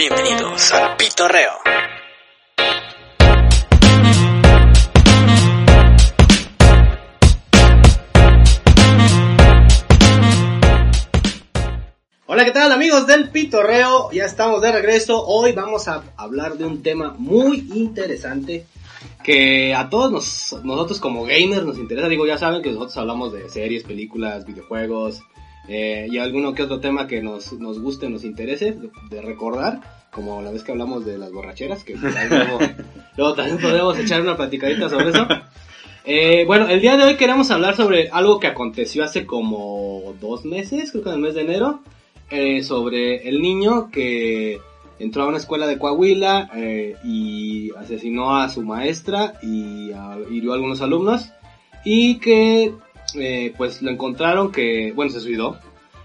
Bienvenidos al Pitorreo. Hola, ¿qué tal amigos del Pitorreo? Ya estamos de regreso. Hoy vamos a hablar de un tema muy interesante que a todos nos- nosotros como gamers nos interesa. Digo, ya saben que nosotros hablamos de series, películas, videojuegos eh, y alguno que otro tema que nos, nos guste, nos interese de, de recordar, como la vez que hablamos de las borracheras, que luego, luego también podemos echar una platicadita sobre eso. Eh, bueno, el día de hoy queremos hablar sobre algo que aconteció hace como dos meses, creo que en el mes de enero, eh, sobre el niño que entró a una escuela de Coahuila eh, y asesinó a su maestra y a- hirió a algunos alumnos y que eh, pues lo encontraron que, bueno, se suicidó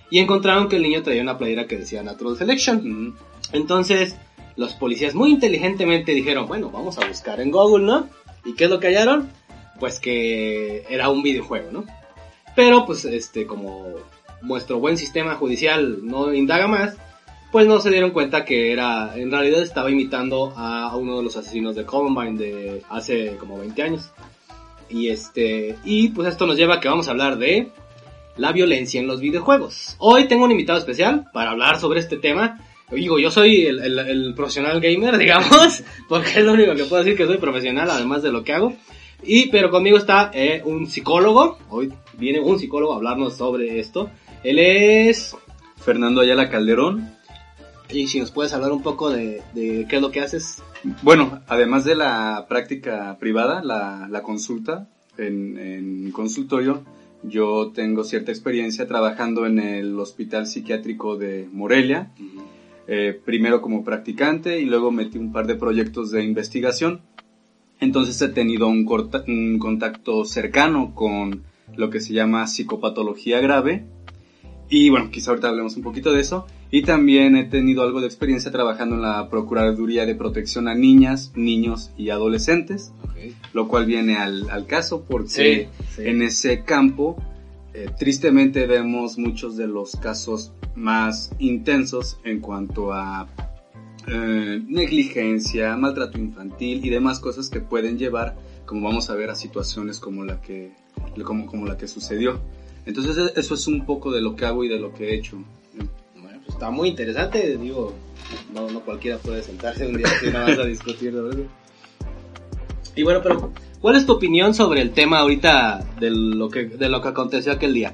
y encontraron que el niño traía una playera que decía Natural Selection. Entonces los policías muy inteligentemente dijeron, bueno, vamos a buscar en Google, ¿no? ¿Y qué es lo que hallaron? Pues que era un videojuego, ¿no? Pero pues este como nuestro buen sistema judicial no indaga más, pues no se dieron cuenta que era, en realidad estaba imitando a uno de los asesinos de Columbine de hace como 20 años. Y este, y pues esto nos lleva a que vamos a hablar de la violencia en los videojuegos. Hoy tengo un invitado especial para hablar sobre este tema. Digo, yo soy el, el- el profesional gamer, digamos, porque es lo único que puedo decir que soy profesional, además de lo que hago. Y, pero conmigo está eh, un psicólogo. Hoy viene un psicólogo a hablarnos sobre esto. Él es Fernando Ayala Calderón. Y si nos puedes hablar un poco de, de qué es lo que haces. Bueno, además de la práctica privada, la, la consulta en, en consultorio, yo tengo cierta experiencia trabajando en el Hospital Psiquiátrico de Morelia, eh, primero como practicante y luego metí un par de proyectos de investigación. Entonces he tenido un, corta- un contacto cercano con lo que se llama psicopatología grave. Y bueno, quizá ahorita hablemos un poquito de eso. Y también he tenido algo de experiencia trabajando en la Procuraduría de Protección a Niñas, Niños y Adolescentes, lo cual viene al, al caso porque en ese campo eh, tristemente vemos muchos de los casos más intensos en cuanto a eh, negligencia, maltrato infantil y demás cosas que pueden llevar, como vamos a ver, a situaciones como la que, como, como la que sucedió. Entonces e- eso es un poco de lo que hago y de lo que he hecho. Está muy interesante, digo, no, no cualquiera puede sentarse un día así nada más a discutir eso. Y bueno, pero ¿cuál es tu opinión sobre el tema ahorita de lo que, de lo que aconteció aquel día?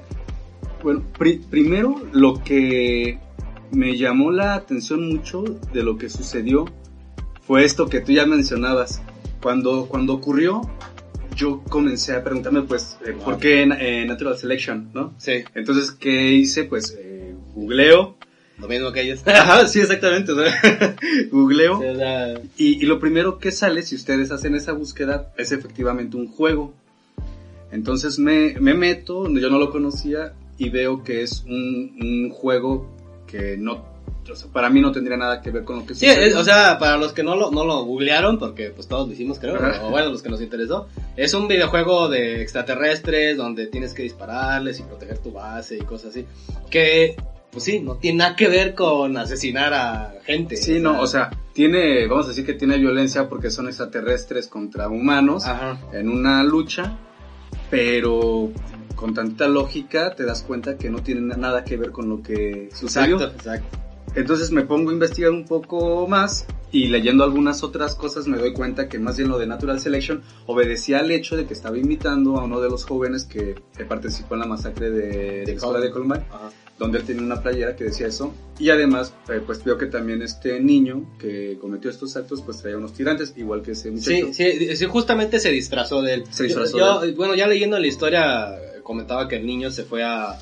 Bueno, pri- primero lo que me llamó la atención mucho de lo que sucedió fue esto que tú ya mencionabas. Cuando, cuando ocurrió, yo comencé a preguntarme, pues, eh, ¿por qué eh, Natural Selection, no? Sí, Entonces, ¿qué hice? Pues, eh, googleo. Lo mismo que ellos. Ajá, sí, exactamente. o sea, googleo. Sí, o sea, Y, y lo primero que sale, si ustedes hacen esa búsqueda, es efectivamente un juego. Entonces me, me meto, yo no lo conocía, y veo que es un, un juego que no, o sea, para mí no tendría nada que ver con lo que Sí, es- o sea, para los que no lo, no lo googlearon, porque pues todos lo hicimos creo, Ajá. o bueno, los que nos interesó, es un videojuego de extraterrestres donde tienes que dispararles y proteger tu base y cosas así, que pues sí, no tiene nada que ver con asesinar a gente. Sí, no, o sea, tiene, vamos a decir que tiene violencia porque son extraterrestres contra humanos Ajá. en una lucha, pero con tanta lógica te das cuenta que no tiene nada que ver con lo que sucedió. Exacto, exacto. Entonces me pongo a investigar un poco más y leyendo algunas otras cosas me doy cuenta que más bien lo de Natural Selection obedecía al hecho de que estaba imitando a uno de los jóvenes que, que participó en la masacre de, de la escuela de Columbine, Ajá. donde él tenía una playera que decía eso. Y además, eh, pues veo que también este niño que cometió estos actos, pues traía unos tirantes, igual que ese muchacho. Sí, sí, sí, justamente se disfrazó de él. Se disfrazó Yo- de Bueno, ya leyendo la historia, comentaba que el niño se fue a...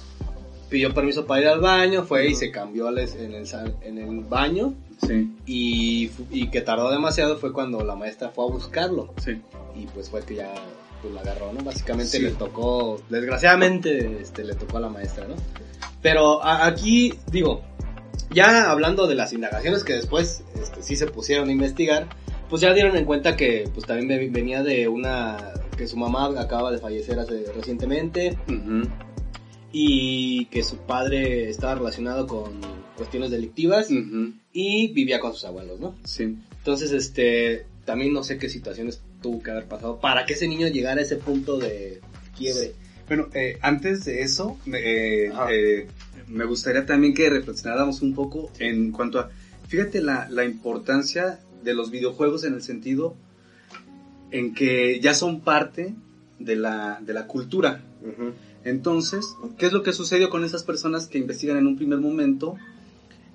pidió permiso para ir al baño, fue y se cambió en el, en el baño Sí, y, y que tardó demasiado fue cuando la maestra fue a buscarlo sí. y pues fue que ya pues, la agarró, ¿no? Básicamente Sí. le tocó, desgraciadamente este, le tocó a la maestra, ¿no? Pero a- aquí, digo, ya hablando de las indagaciones que después este, sí se pusieron a investigar, pues ya dieron en cuenta que pues también ve- venía de una, que su mamá acaba de fallecer hace recientemente Ujú. Y que su padre estaba relacionado con, cuestiones delictivas y vivía con sus abuelos, ¿no? Sí. Entonces, este, también no sé qué situaciones tuvo que haber pasado para que ese niño llegara a ese punto de quiebre. Bueno, eh, antes de eso, me, eh, eh, me gustaría también que reflexionáramos un poco en cuanto a, fíjate la, la importancia de los videojuegos en el sentido en que ya son parte de la, de la cultura. Entonces, ¿qué es lo que sucedió con esas personas que investigan en un primer momento?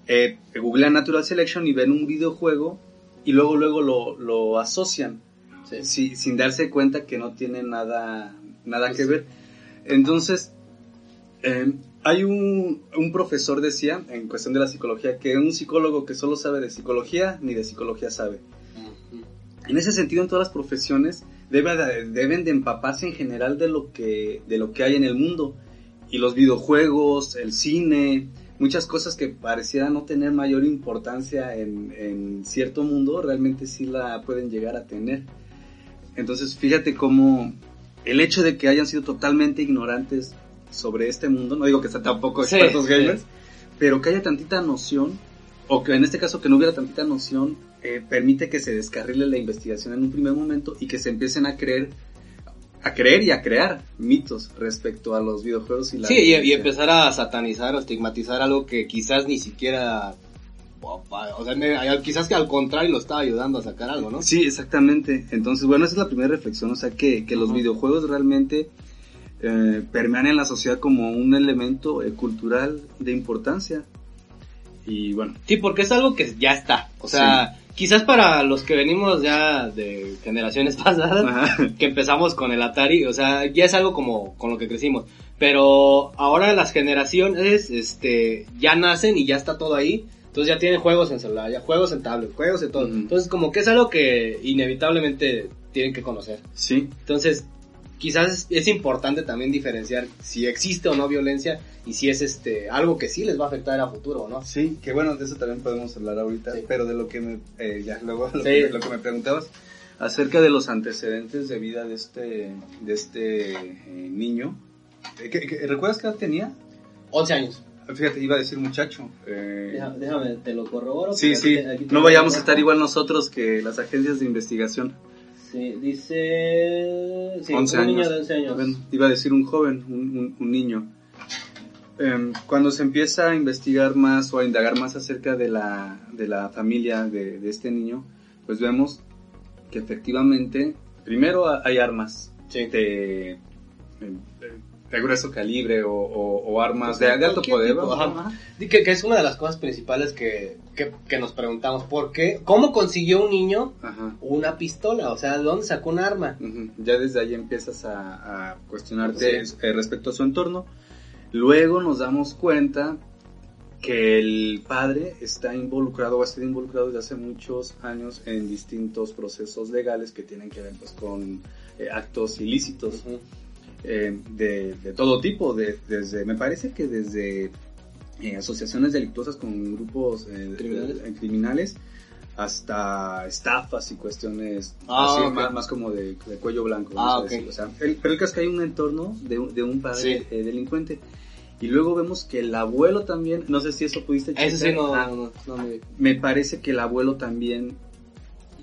Eh, googlean Natural Selection y ven un videojuego y luego luego lo, lo asocian Sí. si- sin darse cuenta que no tiene nada, nada Pues que ver. Entonces, eh, hay un, un profesor decía, en cuestión de la psicología, que un psicólogo que solo sabe de psicología, ni de psicología sabe. En ese sentido, en todas las profesiones debe de- deben de empaparse en general de lo que de lo que hay en el mundo y los videojuegos, el cine, muchas cosas que parecieran no tener mayor importancia en, en cierto mundo realmente sí la pueden llegar a tener. Entonces, fíjate cómo el hecho de que hayan sido totalmente ignorantes sobre este mundo, no digo que sean tampoco expertos sí. gamers, pero que haya tantita noción, o que en este caso que no hubiera tantita noción, eh, permite que se descarrile la investigación en un primer momento y que se empiecen a creer, a creer y a crear mitos respecto a los videojuegos y la Sí, y, empezar a satanizar o estigmatizar algo que quizás ni siquiera... O sea, me- quizás que al contrario lo estaba ayudando a sacar algo, ¿no? Sí, exactamente. Entonces, bueno, esa es la primera reflexión, o sea, que, que los videojuegos realmente eh, permean en la sociedad como un elemento eh, cultural de importancia. Y bueno, Sí, porque es algo que ya está. O sea, quizás para los que venimos ya de generaciones pasadas, ajá, que empezamos con el Atari, o sea, ya es algo como con lo que crecimos. Pero ahora las generaciones, este, ya nacen y ya está todo ahí. Entonces ya tienen juegos en celular, ya juegos en tablet, juegos en todo. Ujú. Entonces como que es algo que inevitablemente tienen que conocer. sí, Entonces, quizás es, es importante también diferenciar si existe o no violencia y si es este algo que sí les va a afectar a futuro o no. sí, que bueno, de eso también podemos hablar ahorita, Sí. pero de lo que me, eh, ya luego, lo, Sí. que, lo que me preguntabas acerca de los antecedentes de vida de este, de este eh, niño. Eh, ¿qué- qué- ¿Recuerdas qué edad tenía? 11 años. Fíjate, iba a decir muchacho. eh, Déjame, déjame, te lo corroboro. Sí, sí, aquí te- aquí no vayamos a estar igual nosotros que las agencias de investigación. Sí, dice... Sí, 11 un años. niño de 11 años. Bueno, iba a decir un joven, un, un- un niño. Em, cuando se empieza a investigar más o a indagar más acerca de la, de la familia de, de este niño, pues vemos que efectivamente, primero ha- hay armas Sí. de, em, de grueso calibre o, o- o armas de, de alto poder. tipo, ajá. Que, que es una de las cosas principales que, que, que nos preguntamos. ¿Por qué? ¿Cómo consiguió un niño Ajá. una pistola? O sea, ¿de dónde sacó un arma? Ya desde ahí empiezas a, a cuestionarte Sí. eh, respecto a su entorno. Luego nos damos cuenta que el padre está involucrado o ha sido involucrado desde hace muchos años en distintos procesos legales que tienen que ver pues, con eh, actos ilícitos. Eh, de, de todo tipo, de, desde, me parece que desde eh, asociaciones delictuosas con grupos eh, ¿Criminales? eh, hasta estafas y cuestiones Ah, así, más, más como de, de cuello blanco. Ah. O sea, el- pero el caso es que hay un entorno de, un- de un padre Sí. eh, delincuente. Y luego vemos que el abuelo también, no sé si eso pudiste Eso sí, checar. no, Ah, no, no me... me parece que el abuelo también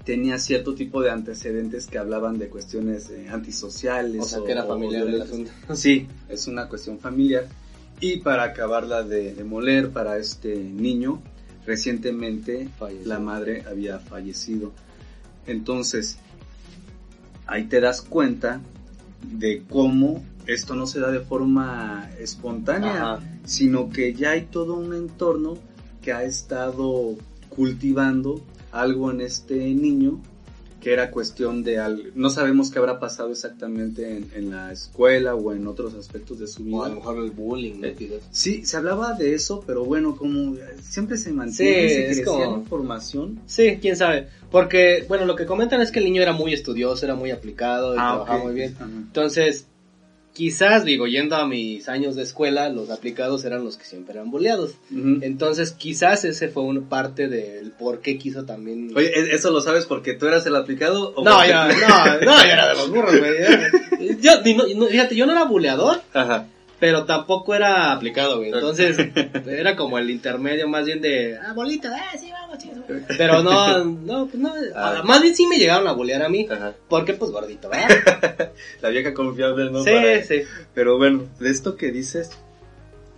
tenía cierto tipo de antecedentes que hablaban de cuestiones eh, antisociales. O sea, que era familiar el asunto. Sí, es una cuestión familiar. Y para acabarla de, moler para este niño, recientemente Falleció. la madre había fallecido. Entonces, ahí te das cuenta de cómo esto no se da de forma espontánea, Ajá. sino que ya hay todo un entorno que ha estado cultivando algo en este niño que era cuestión de algo. No sabemos qué habrá pasado exactamente en, en la escuela o en otros aspectos de su O a lo vida. mejor el bullying, ¿no? Eh. Sí, se hablaba de eso, pero bueno, como siempre se mantiene, Sí, se es como- información. Sí, quién sabe. Porque, bueno, lo que comentan es que el niño era muy estudioso, era muy aplicado y trabajaba Ah, ok. muy bien. Ajá. Entonces, quizás, digo, yendo a mis años de escuela, los aplicados eran los que siempre eran boleados. Entonces, quizás ese fue una parte del por qué quiso también... Oye, ¿e- ¿eso lo sabes porque tú eras el aplicado? o no, porque- yo, no, no, yo era de los burros, güey. Yo, no, fíjate, yo no era buleador, Ajá. Pero tampoco era aplicado, güey. Entonces, era como el intermedio más bien de, ah, bolita, ah, sí, vamos, chicos. Pero no, no, pues no, Ah. más bien sí me llegaron a bolear a mí, Ajá. porque pues gordito, ¿verdad? La vieja confiable, ¿no? sí, Para- sí. Pero bueno, de esto que dices,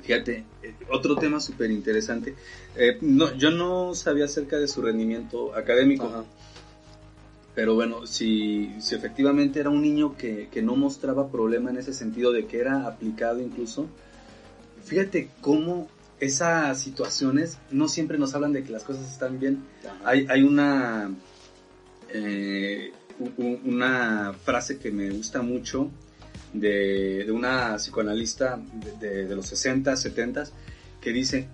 fíjate, eh, otro tema súper interesante. Eh, no, yo no sabía acerca de su rendimiento académico, Ajá. Pero bueno, si, si efectivamente era un niño que, que no mostraba problema en ese sentido de que era aplicado incluso, fíjate cómo esas situaciones no siempre nos hablan de que las cosas están bien. Hay, hay una, eh, una frase que me gusta mucho de, de una psicoanalista de, de- de los 60, 70 que dice,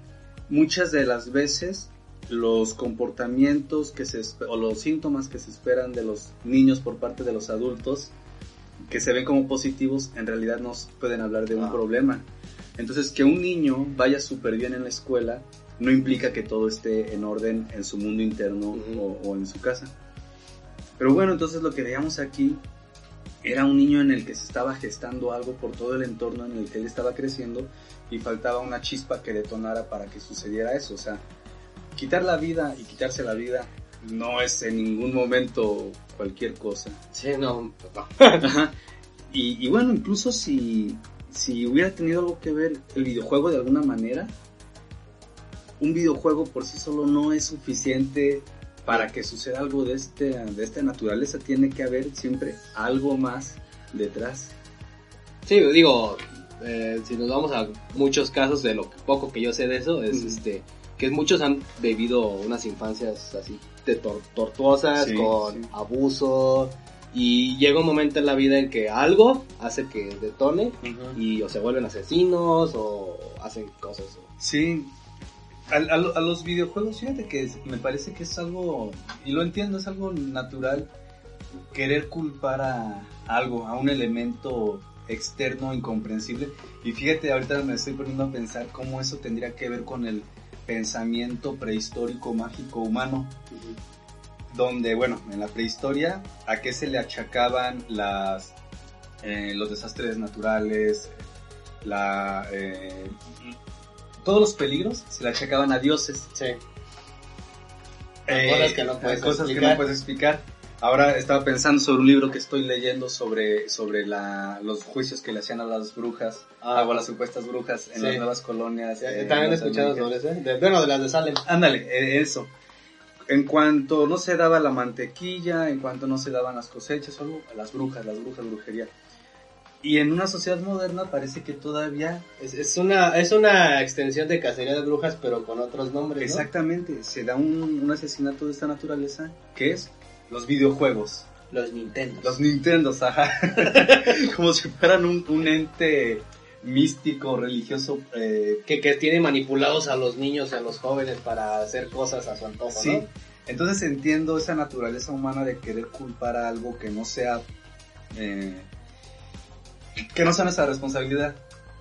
muchas de las veces los comportamientos que se o los síntomas que se esperan de los niños por parte de los adultos que se ven como positivos en realidad nos pueden hablar de un Ah. problema. Entonces que un niño vaya súper bien en la escuela no implica que todo esté en orden en su mundo interno o, o en su casa. Pero bueno, entonces lo que veíamos aquí era un niño en el que se estaba gestando algo por todo el entorno en el que él estaba creciendo y faltaba una chispa que detonara para que sucediera eso. O sea, quitar la vida y quitarse la vida no es en ningún momento cualquier cosa. Sí, no. Ajá. Y, y bueno, incluso si, si hubiera tenido algo que ver el videojuego de alguna manera, un videojuego por sí solo no es suficiente para que suceda algo de, este, de esta naturaleza. Tiene que haber siempre algo más detrás. Sí, digo, eh, si nos vamos a muchos casos de lo poco que yo sé de eso, es este que muchos han vivido unas infancias así de tor- tortuosas, Sí, con sí. abuso, y llega un momento en la vida en que algo hace que detone y o se vuelven asesinos o hacen cosas. Sí, a, a lo- a los videojuegos, fíjate que es- me parece que es algo, y lo entiendo, es algo natural querer culpar a algo, a un elemento externo incomprensible. Y fíjate, ahorita me estoy poniendo a pensar cómo eso tendría que ver con el pensamiento prehistórico mágico humano, donde, bueno, en la prehistoria, ¿a qué se le achacaban las, eh, los desastres naturales, la, eh, todos los peligros se le achacaban a dioses. Sí. Eh, Cosas que no puedes cosas que explicar. no puedes explicar. Ahora estaba pensando sobre un libro que estoy leyendo sobre, sobre la, los juicios que le hacían a las brujas, Ah. o a las supuestas brujas en Sí. las nuevas colonias. eh, También he escuchado sobre eso, ¿eh? De- bueno, de las de Salem. Ándale, eh, eso. En cuanto no se daba la mantequilla, en cuanto no se daban las cosechas, solo a las brujas, las brujas, brujería. Y en una sociedad moderna parece que todavía Es, es una es una extensión de cacería de brujas, pero con otros nombres, ¿no? Exactamente, se da un, un asesinato de esta naturaleza que es los videojuegos, Los Nintendo. los Nintendos, ajá, como si fueran un, un ente místico, religioso, eh, que, que tiene manipulados a los niños, a los jóvenes para hacer cosas a su antojo, sí. ¿no? Entonces entiendo esa naturaleza humana de querer culpar a algo que no sea, eh, que no sea nuestra responsabilidad,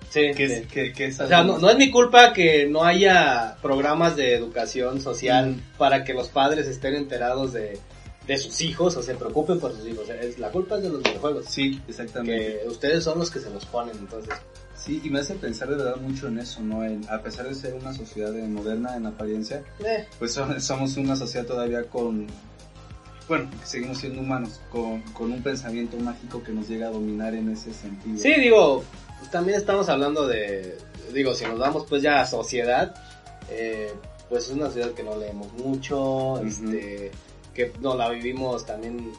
Sí, que sí. es, que, que es O sea, no es mi culpa que no haya programas de educación social Mm. para que los padres estén enterados de, de sus hijos o se preocupen por sus hijos. Es, la culpa es de los videojuegos. Sí, exactamente. Que ustedes son los que se los ponen, entonces. Sí, y me hace pensar de verdad mucho en eso, ¿no? En, a pesar de ser una sociedad moderna en apariencia, Eh, pues so- somos una sociedad todavía con, bueno, seguimos siendo humanos, con, con un pensamiento mágico que nos llega a dominar en ese sentido. Sí, digo, pues también estamos hablando de, digo, si nos vamos pues ya a sociedad, eh, pues es una sociedad que no leemos mucho, este, que no la vivimos también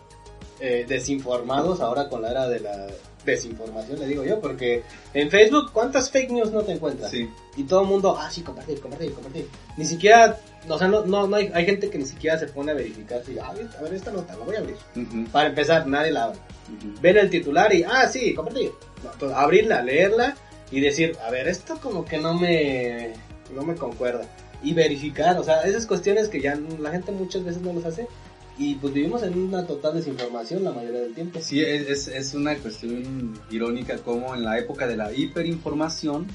eh, desinformados ahora con la era de la desinformación, le digo yo, porque en Facebook, ¿cuántas fake news no te encuentras? Sí, Y todo el mundo, ah, sí, compartir, compartir, compartir. Ni siquiera, o sea, no, no, no hay, hay gente que ni siquiera se pone a verificar, si, ah, a ver, esta nota, la voy a abrir. Para empezar, nadie la abre ven el titular y, ah, sí, compartir. No, entonces, abrirla, leerla y decir, a ver, esto como que no me, no me concuerda. Y verificar, o sea, esas cuestiones que ya la gente muchas veces no los hace. Y pues vivimos en una total desinformación la mayoría del tiempo. Sí, es, es- una cuestión irónica como en la época de la hiperinformación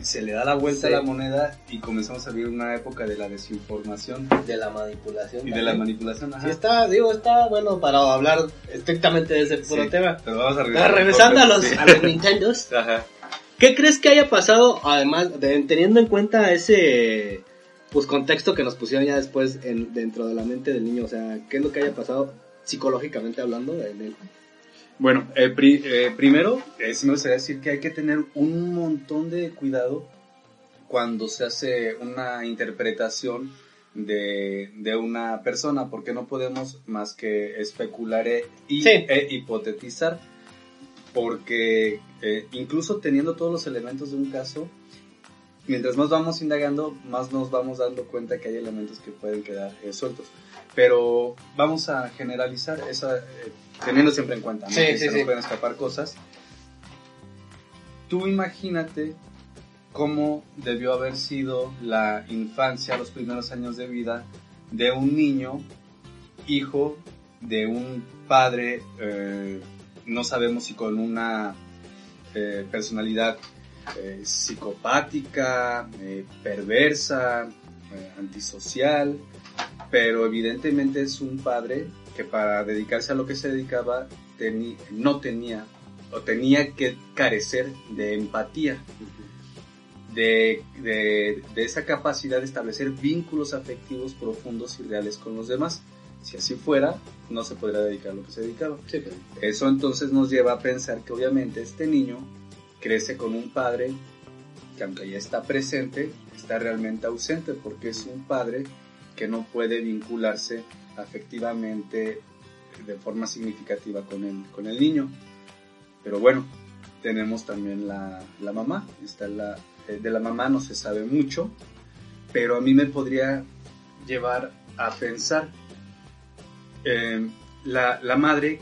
se le da la vuelta Sí. a la moneda y comenzamos a vivir una época de la desinformación De la manipulación. y de la manipulación. ajá. Sí está, digo, está bueno para hablar estrictamente de ese puro Sí, tema. Pero vamos a Pero regresando a los, a los Nintendos. Ajá. ¿Qué crees que haya pasado, además, de- teniendo en cuenta ese pues contexto que nos pusieron ya después en, dentro de la mente del niño? O sea, ¿qué es lo que haya pasado psicológicamente hablando en él? Bueno, eh, pri- eh, primero, eh, sí me gustaría decir que hay que tener un montón de cuidado cuando se hace una interpretación de, de una persona, porque no podemos más que especular e, y, Sí. e hipotetizar, porque eh, incluso teniendo todos los elementos de un caso, mientras más vamos indagando, más nos vamos dando cuenta que hay elementos que pueden quedar eh, sueltos. Pero vamos a generalizar esa, eh, teniendo siempre en cuenta ¿no? Sí, que sí, se sí. pueden escapar cosas. Tú imagínate cómo debió haber sido la infancia, los primeros años de vida de un niño, hijo de un padre, eh, no sabemos si con una eh, personalidad eh, psicopática, eh, perversa, eh, antisocial, pero evidentemente es un padre que para dedicarse a lo que se dedicaba no tenía o tenía que carecer de empatía, de, de- de esa capacidad de establecer vínculos afectivos profundos y reales con los demás. Si así fuera, no se podría dedicar a lo que se dedicaba. Sí, Eso entonces nos lleva a pensar que obviamente este niño crece con un padre que aunque ya está presente, está realmente ausente porque es un padre que no puede vincularse afectivamente de forma significativa con el, con el niño. Pero bueno, tenemos también la, la mamá. Está la, eh, de la mamá no se sabe mucho, pero a mí me podría llevar a pensar eh, la, la madre,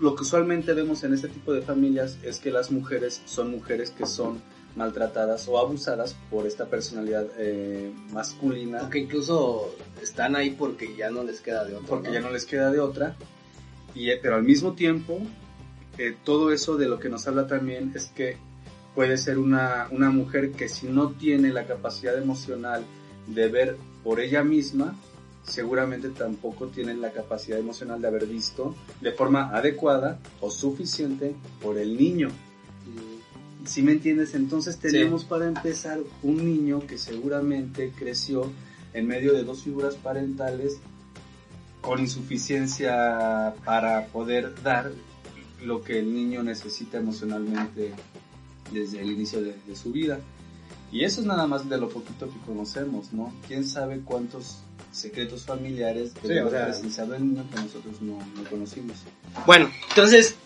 lo que usualmente vemos en este tipo de familias es que las mujeres son mujeres que son maltratadas o abusadas por esta personalidad eh, masculina Aunque incluso están ahí porque ya no les queda de otro. porque ya no les queda de otra. Y, eh, pero al mismo tiempo, eh, todo eso de lo que nos habla también es que puede ser una, una mujer que si no tiene la capacidad emocional de ver por ella misma, seguramente tampoco tiene la capacidad emocional de haber visto de forma adecuada o suficiente por el niño. Mm, Si me entiendes, entonces tenemos para empezar un niño que seguramente creció en medio de dos figuras parentales con insuficiencia para poder dar lo que el niño necesita emocionalmente desde el inicio de, de su vida. Y eso es nada más de lo poquito que conocemos, ¿no? ¿Quién sabe cuántos secretos familiares Sí, de o sea- que nosotros no, no conocimos? Bueno, entonces,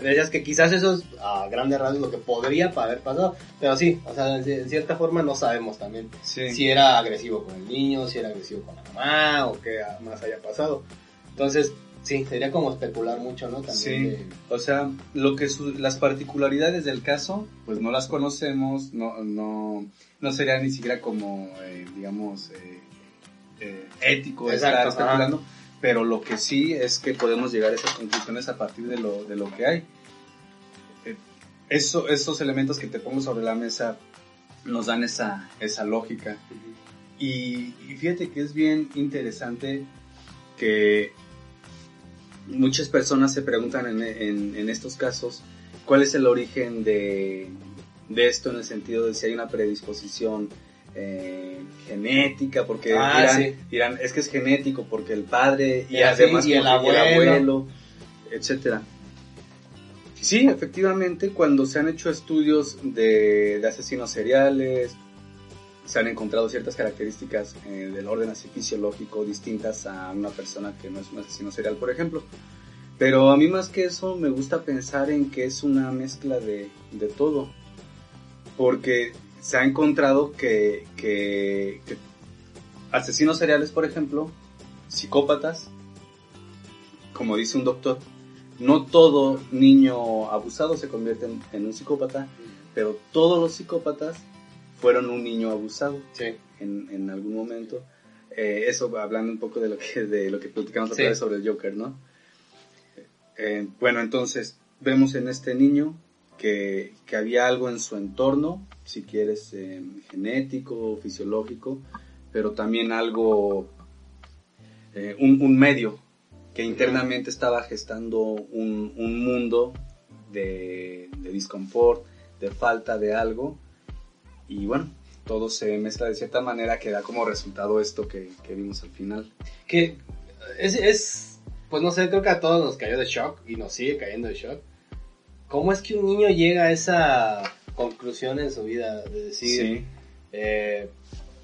decías que quizás eso es a grandes rasgos lo que podría haber pasado, pero sí, o sea, en cierta forma no sabemos también Sí. si era agresivo con el niño, si era agresivo con la mamá o qué más haya pasado. Entonces, sí, sería como especular mucho, ¿no? También Sí. de- O sea, lo que su- las particularidades del caso, pues no las conocemos, no, no, no sería ni siquiera como, eh, digamos, eh, eh, ético estar Exacto, especulando, pero lo que sí es que podemos llegar a esas conclusiones a partir de lo, de lo que hay. Eh, eso, esos elementos que te pongo sobre la mesa nos dan esa, esa lógica. Y, y fíjate que es bien interesante que muchas personas se preguntan en, en- en estos casos cuál es el origen de, de esto en el sentido de si hay una predisposición eh, genética, porque Ah, dirán, sí. dirán, es que es genético porque el padre y Y además y el abuelo. etcétera. Sí, efectivamente, cuando se han hecho estudios de, de asesinos seriales, se han encontrado ciertas características eh, del orden así fisiológico distintas a una persona que no es un asesino serial, por ejemplo. Pero a mí más que eso me gusta pensar en que es una mezcla de, de todo. Porque se ha encontrado que, que- que asesinos seriales, por ejemplo, psicópatas, como dice un doctor, no todo niño abusado se convierte en, en un psicópata, pero todos los psicópatas fueron un niño abusado Sí. en, en algún momento. Eh, eso hablando un poco de lo que, de lo que platicamos otra Sí. vez sobre el Joker, ¿no? Eh, bueno, entonces vemos en este niño que, había algo en su entorno, si quieres, eh, genético, fisiológico, pero también algo, eh, un, medio que internamente estaba gestando un, un mundo de, de de falta de algo. Y bueno, todo se mezcla de cierta manera que da como resultado esto que, que vimos al final. Que es, es, pues no sé, creo que a todos nos cayó de shock y nos sigue cayendo de shock. ¿Cómo es que un niño llega a esa conclusión en su vida de decir, Sí, eh,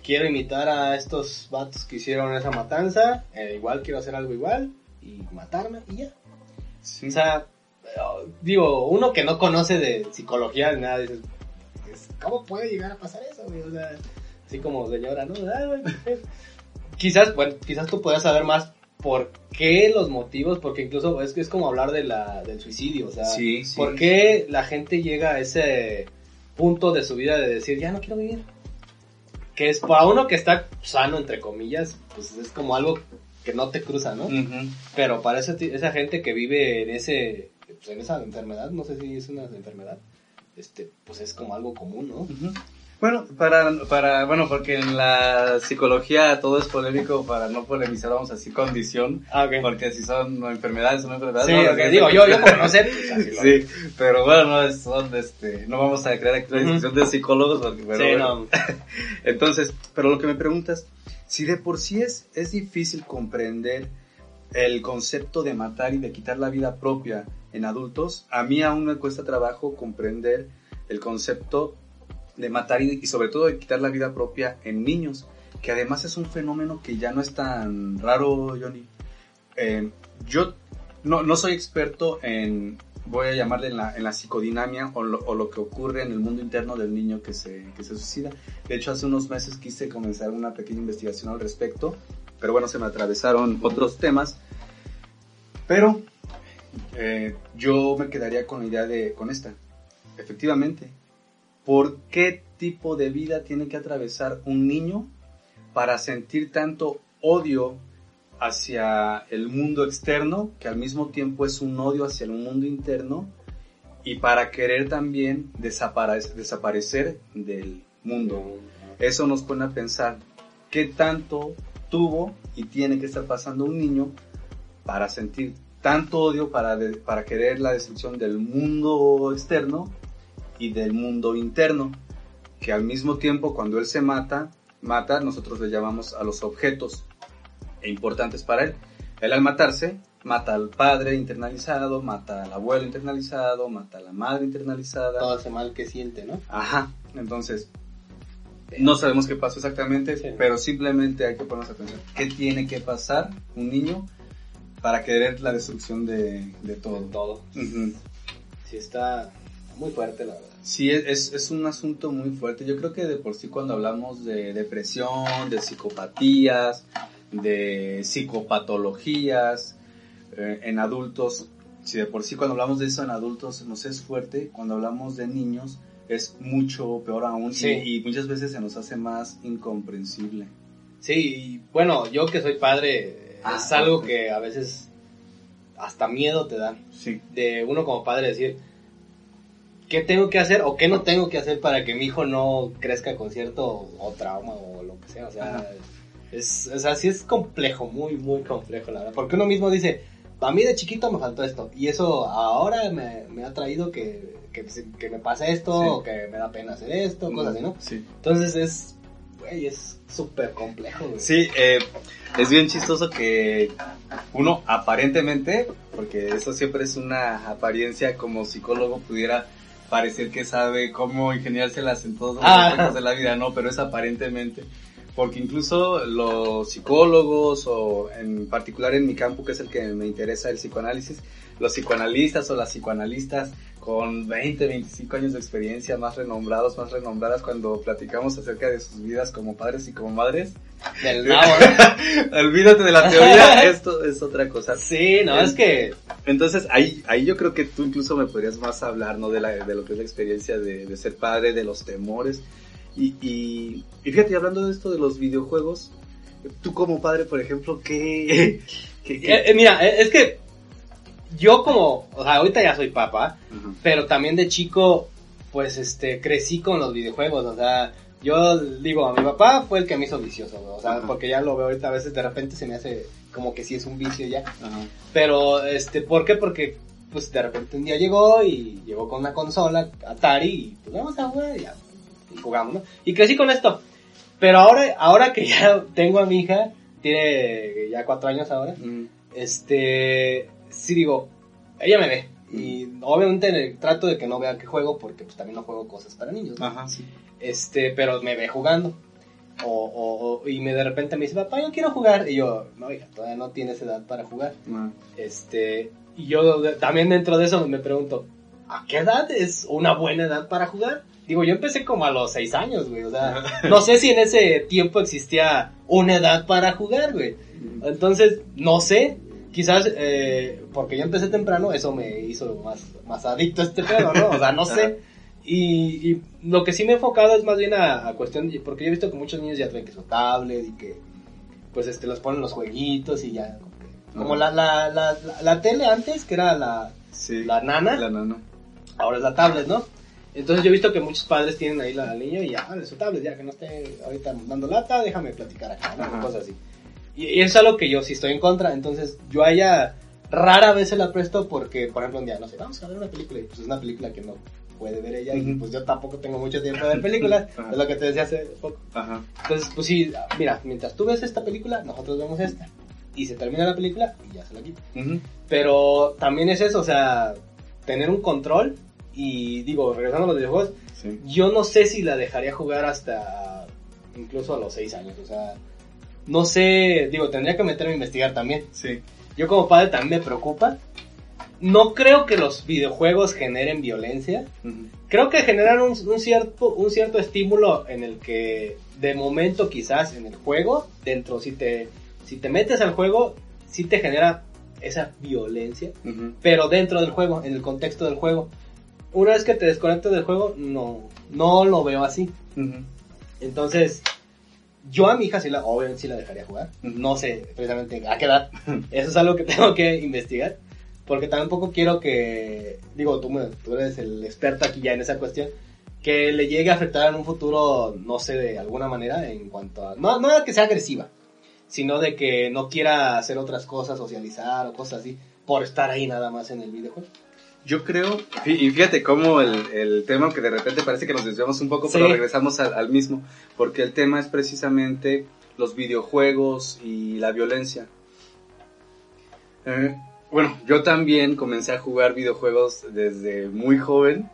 quiero imitar a estos vatos que hicieron esa matanza, eh, igual quiero hacer algo igual y matarme y ya? sí. O sea, digo, uno que no conoce de psicología ni nada, dices, es- ¿cómo puede llegar a pasar eso, güey? O sea, así como señora, ¿no? Ah, güey, quizás, bueno, quizás tú puedas saber más por qué los motivos, porque incluso es que es como hablar de la, del suicidio, o sea, Sí, sí. ¿por qué la gente llega a ese punto de su vida de decir, ya no quiero vivir? Que es para uno que está sano, entre comillas, pues es como algo que no te cruza, ¿no? Pero para ti- esa gente que vive en ese pues, en esa enfermedad, no sé si es una enfermedad, este pues es como algo común, ¿no? Bueno, para, para, bueno, porque en la psicología todo es polémico, para no polemizar vamos a decir condición, Ah, ok. porque si son enfermedades o no enfermedades. Sí, no, ok, no, digo, yo, yo por no sé, pues, Sí, pero bueno, no, es- son, este, no vamos a crear aquí la discusión de psicólogos, porque, pero Sí, bueno. no. Entonces, pero lo que me preguntas, si de por sí es, es difícil comprender el concepto de matar y de quitar la vida propia en adultos, a mí aún me cuesta trabajo comprender el concepto de matar y, sobre todo de quitar la vida propia en niños, que además es un fenómeno que ya no es tan raro, Johnny. Eh, yo no, no soy experto en, voy a llamarle en la, en la psicodinamia o lo, o lo que ocurre en el mundo interno del niño que se, que se suicida. De hecho, hace unos meses quise comenzar una pequeña investigación al respecto, pero bueno, se me atravesaron otros temas. Pero eh, yo me quedaría con la idea de, con esta. Efectivamente, ¿por qué tipo de vida tiene que atravesar un niño para sentir tanto odio hacia el mundo externo, que al mismo tiempo es un odio hacia el mundo interno, y para querer también desaparec- desaparecer del mundo? Eso nos pone a pensar qué tanto tuvo y tiene que estar pasando un niño para sentir tanto odio, para, para querer la destrucción del mundo externo y del mundo interno, que al mismo tiempo cuando él se mata, mata, nosotros le llamamos a los objetos e importantes para él. Él al matarse, mata al padre internalizado, mata al abuelo internalizado, mata a la madre internalizada. Todo ese mal que siente, ¿no? Ajá, entonces no sabemos qué pasó exactamente, Sí. pero simplemente hay que ponernos a pensar qué tiene que pasar un niño para querer la destrucción de, de todo. Todo. Ujú. Sí está muy fuerte, la verdad. Sí, es, es un asunto muy fuerte. Yo creo que de por sí cuando hablamos de depresión, de psicopatías, de psicopatologías eh, en adultos, si de por sí cuando hablamos de eso en adultos nos es fuerte, cuando hablamos de niños es mucho peor aún Sí. y, muchas veces se nos hace más incomprensible. Sí, y bueno, yo que soy padre, Ah, es algo que a veces hasta miedo te da. Sí. De uno como padre decir, ¿qué tengo que hacer o qué no tengo que hacer para que mi hijo no crezca con cierto o trauma o lo que sea? O sea, es, o sea, sí es complejo, muy, muy complejo, la verdad. Porque uno mismo dice, a mí de chiquito me faltó esto y eso ahora me, me ha traído que, que, que me pase esto Sí. o que me da pena hacer esto, cosas así, ¿no? Sí. Entonces es, güey, es súper complejo, güey. Sí, eh, es bien chistoso que uno aparentemente, porque eso siempre es una apariencia como psicólogo, pudiera parecer que sabe cómo ingeniárselas en todos los Ah. aspectos de la vida, no, pero es aparentemente. Porque incluso los psicólogos, o en particular en mi campo, que es el que me interesa, el psicoanálisis, los psicoanalistas o las psicoanalistas con 20, 25 años de experiencia, más renombrados, más renombradas, cuando platicamos acerca de sus vidas como padres y como madres, Del. Olvídate de la teoría, esto es otra cosa. Sí, no, es que Entonces ahí, ahí yo creo que tú incluso me podrías más hablar, ¿no? De, la, de lo que es la experiencia de, de ser padre, de los temores. Y, y, y fíjate, hablando de esto de los videojuegos, tú como padre, por ejemplo, ¿qué? qué- qué- Eh, eh, mira, eh, es que yo como, o sea, ahorita ya soy papá, pero también de chico, pues, este, crecí con los videojuegos, o sea, yo digo, a mi papá fue el que me hizo vicioso, o sea, porque ya lo veo ahorita, a veces de repente se me hace como que sí es un vicio ya, pero, este, ¿por qué? Porque pues de repente un día llegó y llegó con una consola, Atari, y pues vamos a jugar y ya, y jugamos, ¿no? Y crecí con esto. Pero ahora, ahora que ya tengo a mi hija, tiene ya cuatro años ahora, este, sí digo, ella me ve. Y obviamente trato de que no vea que juego porque pues también no juego cosas para niños. ¿no? Ajá, sí. Este, pero me ve jugando. O, o- o- y me de repente me dice, papá, yo quiero jugar. Y yo, no, hija, todavía no tienes edad para jugar. Ah, Este, y yo también dentro de eso me pregunto, ¿a qué edad es una buena edad para jugar? Digo, yo empecé como a los seis años, güey. O sea, no sé si en ese tiempo existía una edad para jugar, güey. mm, Entonces, no sé. Quizás eh, porque yo empecé temprano, eso me hizo más, más adicto a este pedo, ¿no? O sea, no sé. Y, y lo que sí me he enfocado es más bien a, a cuestión, de- porque yo he visto que muchos niños ya traen que su tablet y que pues este los ponen los jueguitos y ya como, que- como la, la, la, la, tele antes, que era la, Sí. la nana, La nana. ahora es la tablet, ¿no? Entonces yo he visto que muchos padres tienen ahí la, al niño y ya, dale su tablet, ya que no esté ahorita dando lata, déjame platicar acá, ¿no? Cosas así. Y, y eso es algo que yo sí estoy en contra, entonces yo a ella rara vez se la presto porque, por ejemplo, un día, no sé, vamos a ver una película y pues es una película que no puede ver ella y Ujú. pues yo tampoco tengo mucho tiempo de ver películas, es lo que te decía hace poco. Ajá. Entonces, pues sí, mira, mientras tú ves esta película, nosotros vemos esta. Y se termina la película y ya se la quita. Pero también es eso, o sea, tener un control. Y digo, regresando a los videojuegos, Sí. yo no sé si la dejaría jugar hasta incluso a los 6 años. O sea, no sé, digo, tendría que meterme a investigar también. Sí. Yo como padre también me preocupa. No creo que los videojuegos generen violencia. Creo que generan un, un cierto, un cierto estímulo en el que de momento quizás en el juego, dentro, si te, si te metes al juego, sí te genera esa violencia pero dentro del juego, en el contexto del juego. Una vez que te desconectas del juego, no, no lo veo así. Entonces, yo a mi hija sí la, obviamente sí la dejaría jugar. No sé precisamente a qué edad. Eso es algo que tengo que investigar. Porque tampoco quiero que, digo, tú, tú eres el experto aquí ya en esa cuestión, que le llegue a afectar en un futuro, no sé, de alguna manera, en cuanto a, no, no que sea agresiva, sino de que no quiera hacer otras cosas, socializar o cosas así, por estar ahí nada más en el videojuego. Yo creo, y fíjate cómo el, el tema que de repente parece que nos desviamos un poco, Sí. pero regresamos al, al mismo, porque el tema es precisamente los videojuegos y la violencia. Eh, bueno, yo también comencé a jugar videojuegos desde muy joven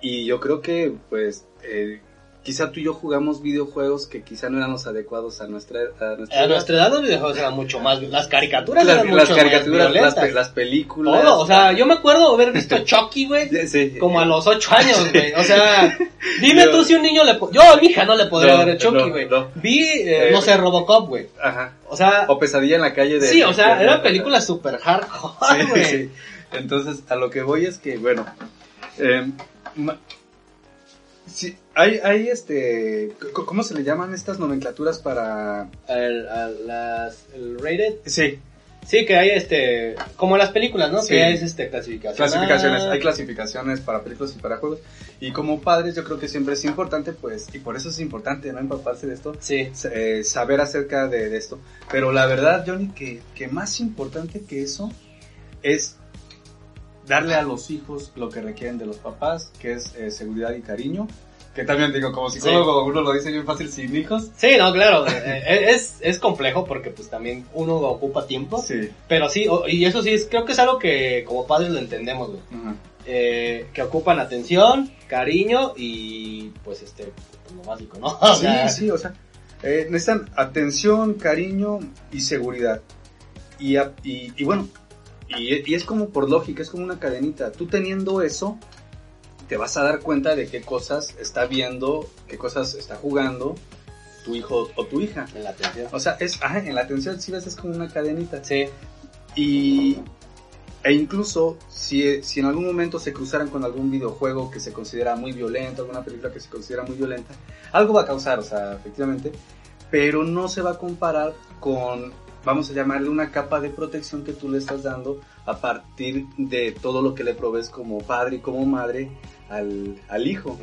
y yo creo que pues eh, quizá tú y yo jugamos videojuegos que quizá no eran los adecuados a nuestra, a nuestra A edad. nuestra edad los videojuegos eran mucho más, las caricaturas las, eran las mucho caricaturas, más las, las películas. Todo, o sea, yo me acuerdo haber visto Chucky, güey, Sí. como a los 8 años, güey. O sea, dime Yo- tú si un niño le... Yo a mi hija no le podría No, ver Chucky, no, güey. no. Vi, eh, Eh, no sé, Robocop, güey. Ajá. O sea, O Pesadilla en la calle de... sí, o sea, eran películas super hardcore, Sí, güey. sí. Entonces, a lo que voy es que, bueno, eh, sí, hay, hay este, ¿cómo se le llaman estas nomenclaturas para...? El, el- las, el rated. Sí, Sí, que hay este, como las películas, ¿no? Sí. Que es este, clasificaciones, Ah, hay clasificaciones para películas y para juegos, y como padres yo creo que siempre es importante, pues, y por eso es importante no empaparse de esto, Sí, eh, saber acerca de, de esto. Pero la verdad, Johnny, que, que más importante que eso es darle a los hijos lo que requieren de los papás, que es eh, seguridad y cariño. Que también digo, como psicólogo, uno lo dice bien fácil sin hijos. sí, no, claro. eh, es, es complejo porque pues también uno ocupa tiempo. Sí. Pero sí, y eso sí, es, creo que es algo que como padres lo entendemos, güey. Ajá. Eh, que ocupan atención, cariño y pues este, lo básico, ¿no? O Sí, sea, sí, o sea, eh, necesitan atención, cariño y seguridad. Y, y, y bueno, y, y es como por lógica, es como una cadenita. Tú teniendo eso, te vas a dar cuenta de qué cosas está viendo, qué cosas está jugando tu hijo o tu hija. En la atención. O sea, es, ajá, en la atención si ves es como una cadenita. Sí, Y, e incluso si, si en algún momento se cruzaran con algún videojuego que se considera muy violento, alguna película que se considera muy violenta, algo va a causar, o sea, efectivamente, pero no se va a comparar con, vamos a llamarle una capa de protección que tú le estás dando a partir de todo lo que le provees como padre y como madre al, al hijo.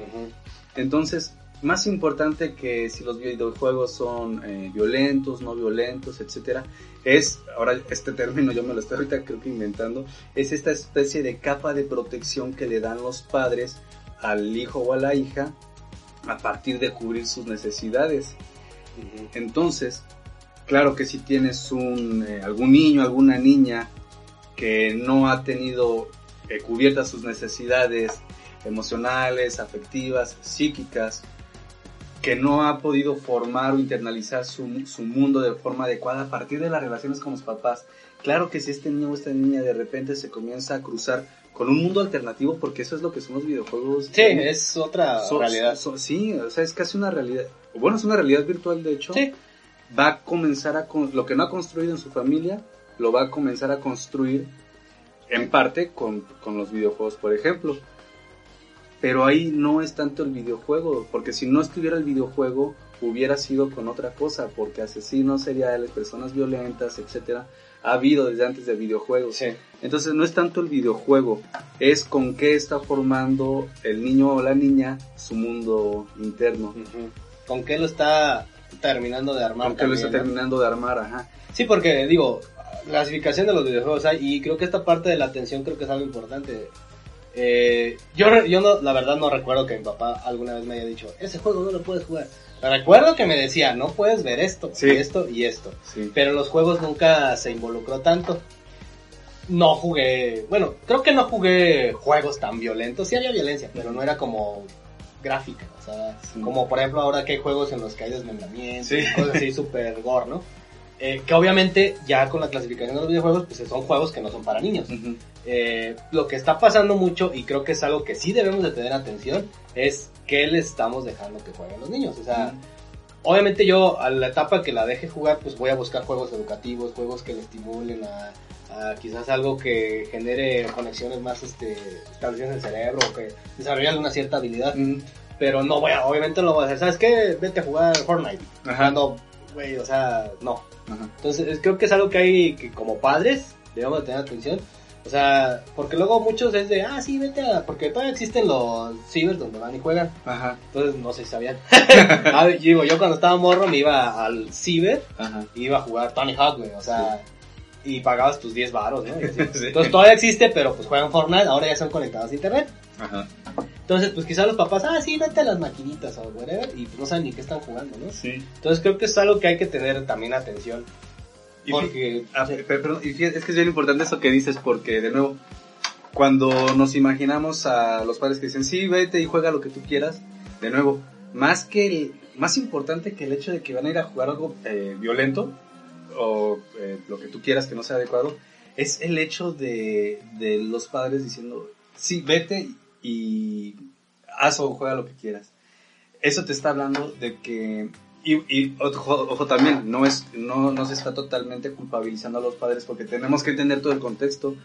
Entonces, más importante que si los videojuegos son eh, violentos, no violentos, etcétera, es, ahora este término yo me lo estoy ahorita creo que inventando, es esta especie de capa de protección que le dan los padres al hijo o a la hija a partir de cubrir sus necesidades. Entonces, claro que si tienes un, eh, algún niño, alguna niña que no ha tenido eh, cubiertas sus necesidades emocionales, afectivas, psíquicas, que no ha podido formar o internalizar su, su, mundo de forma adecuada a partir de las relaciones con los papás. Claro que si este niño o esta niña de repente se comienza a cruzar con un mundo alternativo, porque eso es lo que son los videojuegos. Sí, es otra So- realidad. so- sí, o sea, es casi una realidad. Bueno, es una realidad virtual, de hecho. Sí. Va a comenzar a. con- lo que no ha construido en su familia, lo va a comenzar a construir en parte con, con los videojuegos, por ejemplo. Pero ahí no es tanto el videojuego, porque si no estuviera el videojuego, hubiera sido con otra cosa, porque asesinos seriales, personas violentas, etcétera, ha habido desde antes de videojuegos. Sí. Entonces no es tanto el videojuego, es con qué está formando el niño o la niña su mundo interno. ¿Con qué lo está terminando de armar? Con qué lo está también, ¿no? terminando de armar, ajá. Sí, porque digo, clasificación de los videojuegos hay, y creo que esta parte de la atención creo que es algo importante. Eh, yo, yo no, la verdad no recuerdo que mi papá alguna vez me haya dicho, ese juego no lo puedes jugar. Recuerdo que me decía, no puedes ver esto, Sí. y esto y esto. Sí. Pero los juegos nunca se involucró tanto. No jugué, bueno, creo que no jugué juegos tan violentos. Sí había violencia, pero no era como gráfica. O sea, Sí. como por ejemplo ahora que hay juegos en los que hay desmembramientos, Sí. cosas así super gore, ¿no? Eh, que obviamente ya con la clasificación de los videojuegos, pues son juegos que no son para niños. Eh, lo que está pasando mucho, y creo que es algo que sí debemos de tener atención, es qué le estamos dejando que jueguen los niños. O sea, obviamente yo a la etapa que la deje jugar, pues voy a buscar juegos educativos, juegos que le estimulen a, a quizás algo que genere conexiones más este, establecidas en el cerebro, que desarrollen una cierta habilidad. Ujú. Pero no voy a, obviamente no lo voy a hacer. ¿Sabes qué? Vete a jugar Fortnite. Ajá. Cuando, güey, o sea, no. Ajá. Entonces, es- creo que es algo que hay que como padres debemos de tener atención. O sea, porque luego muchos es de, ah, sí, vete a... Porque todavía existen los cibers donde van y juegan. Ajá. Entonces, no sé si sabían. A ver, digo, yo cuando estaba morro me iba al ciber Ajá. y iba a jugar Tony Hawk, güey. O sea, y pagabas tus 10 baros, ¿no? Sí. Entonces, todavía existe, pero pues juegan Fortnite, ahora ya son conectados a internet. Ajá. Entonces, pues quizás los papás, ah, sí, vete a las maquinitas o whatever, y pues no saben ni qué están jugando, ¿no? Sí. Entonces, creo que es algo que hay que tener también atención. Porque, Ah, pe- pe- perdón, y es que es bien importante eso que dices porque, de nuevo, cuando nos imaginamos a los padres que dicen, sí, vete y juega lo que tú quieras, de nuevo, más que el- más importante que el hecho de que van a ir a jugar algo eh, violento o eh, lo que tú quieras que no sea adecuado, es el hecho de, de los padres diciendo, sí, vete y haz o juega lo que quieras. Eso te está hablando de que y, y ojo, ojo también, no, es, no, no se está totalmente culpabilizando a los padres porque tenemos que entender todo el contexto.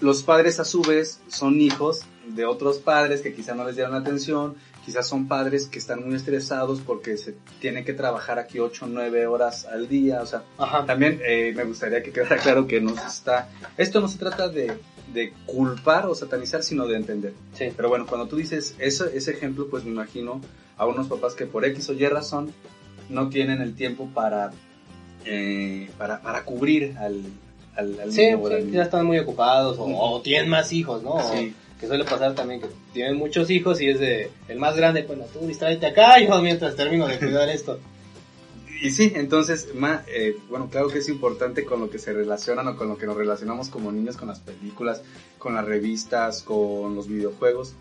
Los padres a su vez son hijos de otros padres que quizás no les dieron atención, quizás son padres que están muy estresados porque se tienen que trabajar aquí 8 o 9 horas al día, o sea, ajá, también eh, me gustaría que quedara claro que no se está, esto no se trata de, de culpar o satanizar, sino de entender. sí. Pero bueno, cuando tú dices ese, ese ejemplo, pues me imagino a unos papás que por X o Y razón no tienen el tiempo para, eh, para, para cubrir al, al, al Sí, niño sí, ya están muy ocupados o, tienen más hijos, ¿no? O. Que suele pasar también que tienen muchos hijos y es de el más grande, bueno, tú distráete acá, yo mientras termino de cuidar esto. Y sí, entonces, ma- eh, bueno, claro que es importante con lo que se relacionan o con lo que nos relacionamos como niños con las películas, con las revistas, con los videojuegos,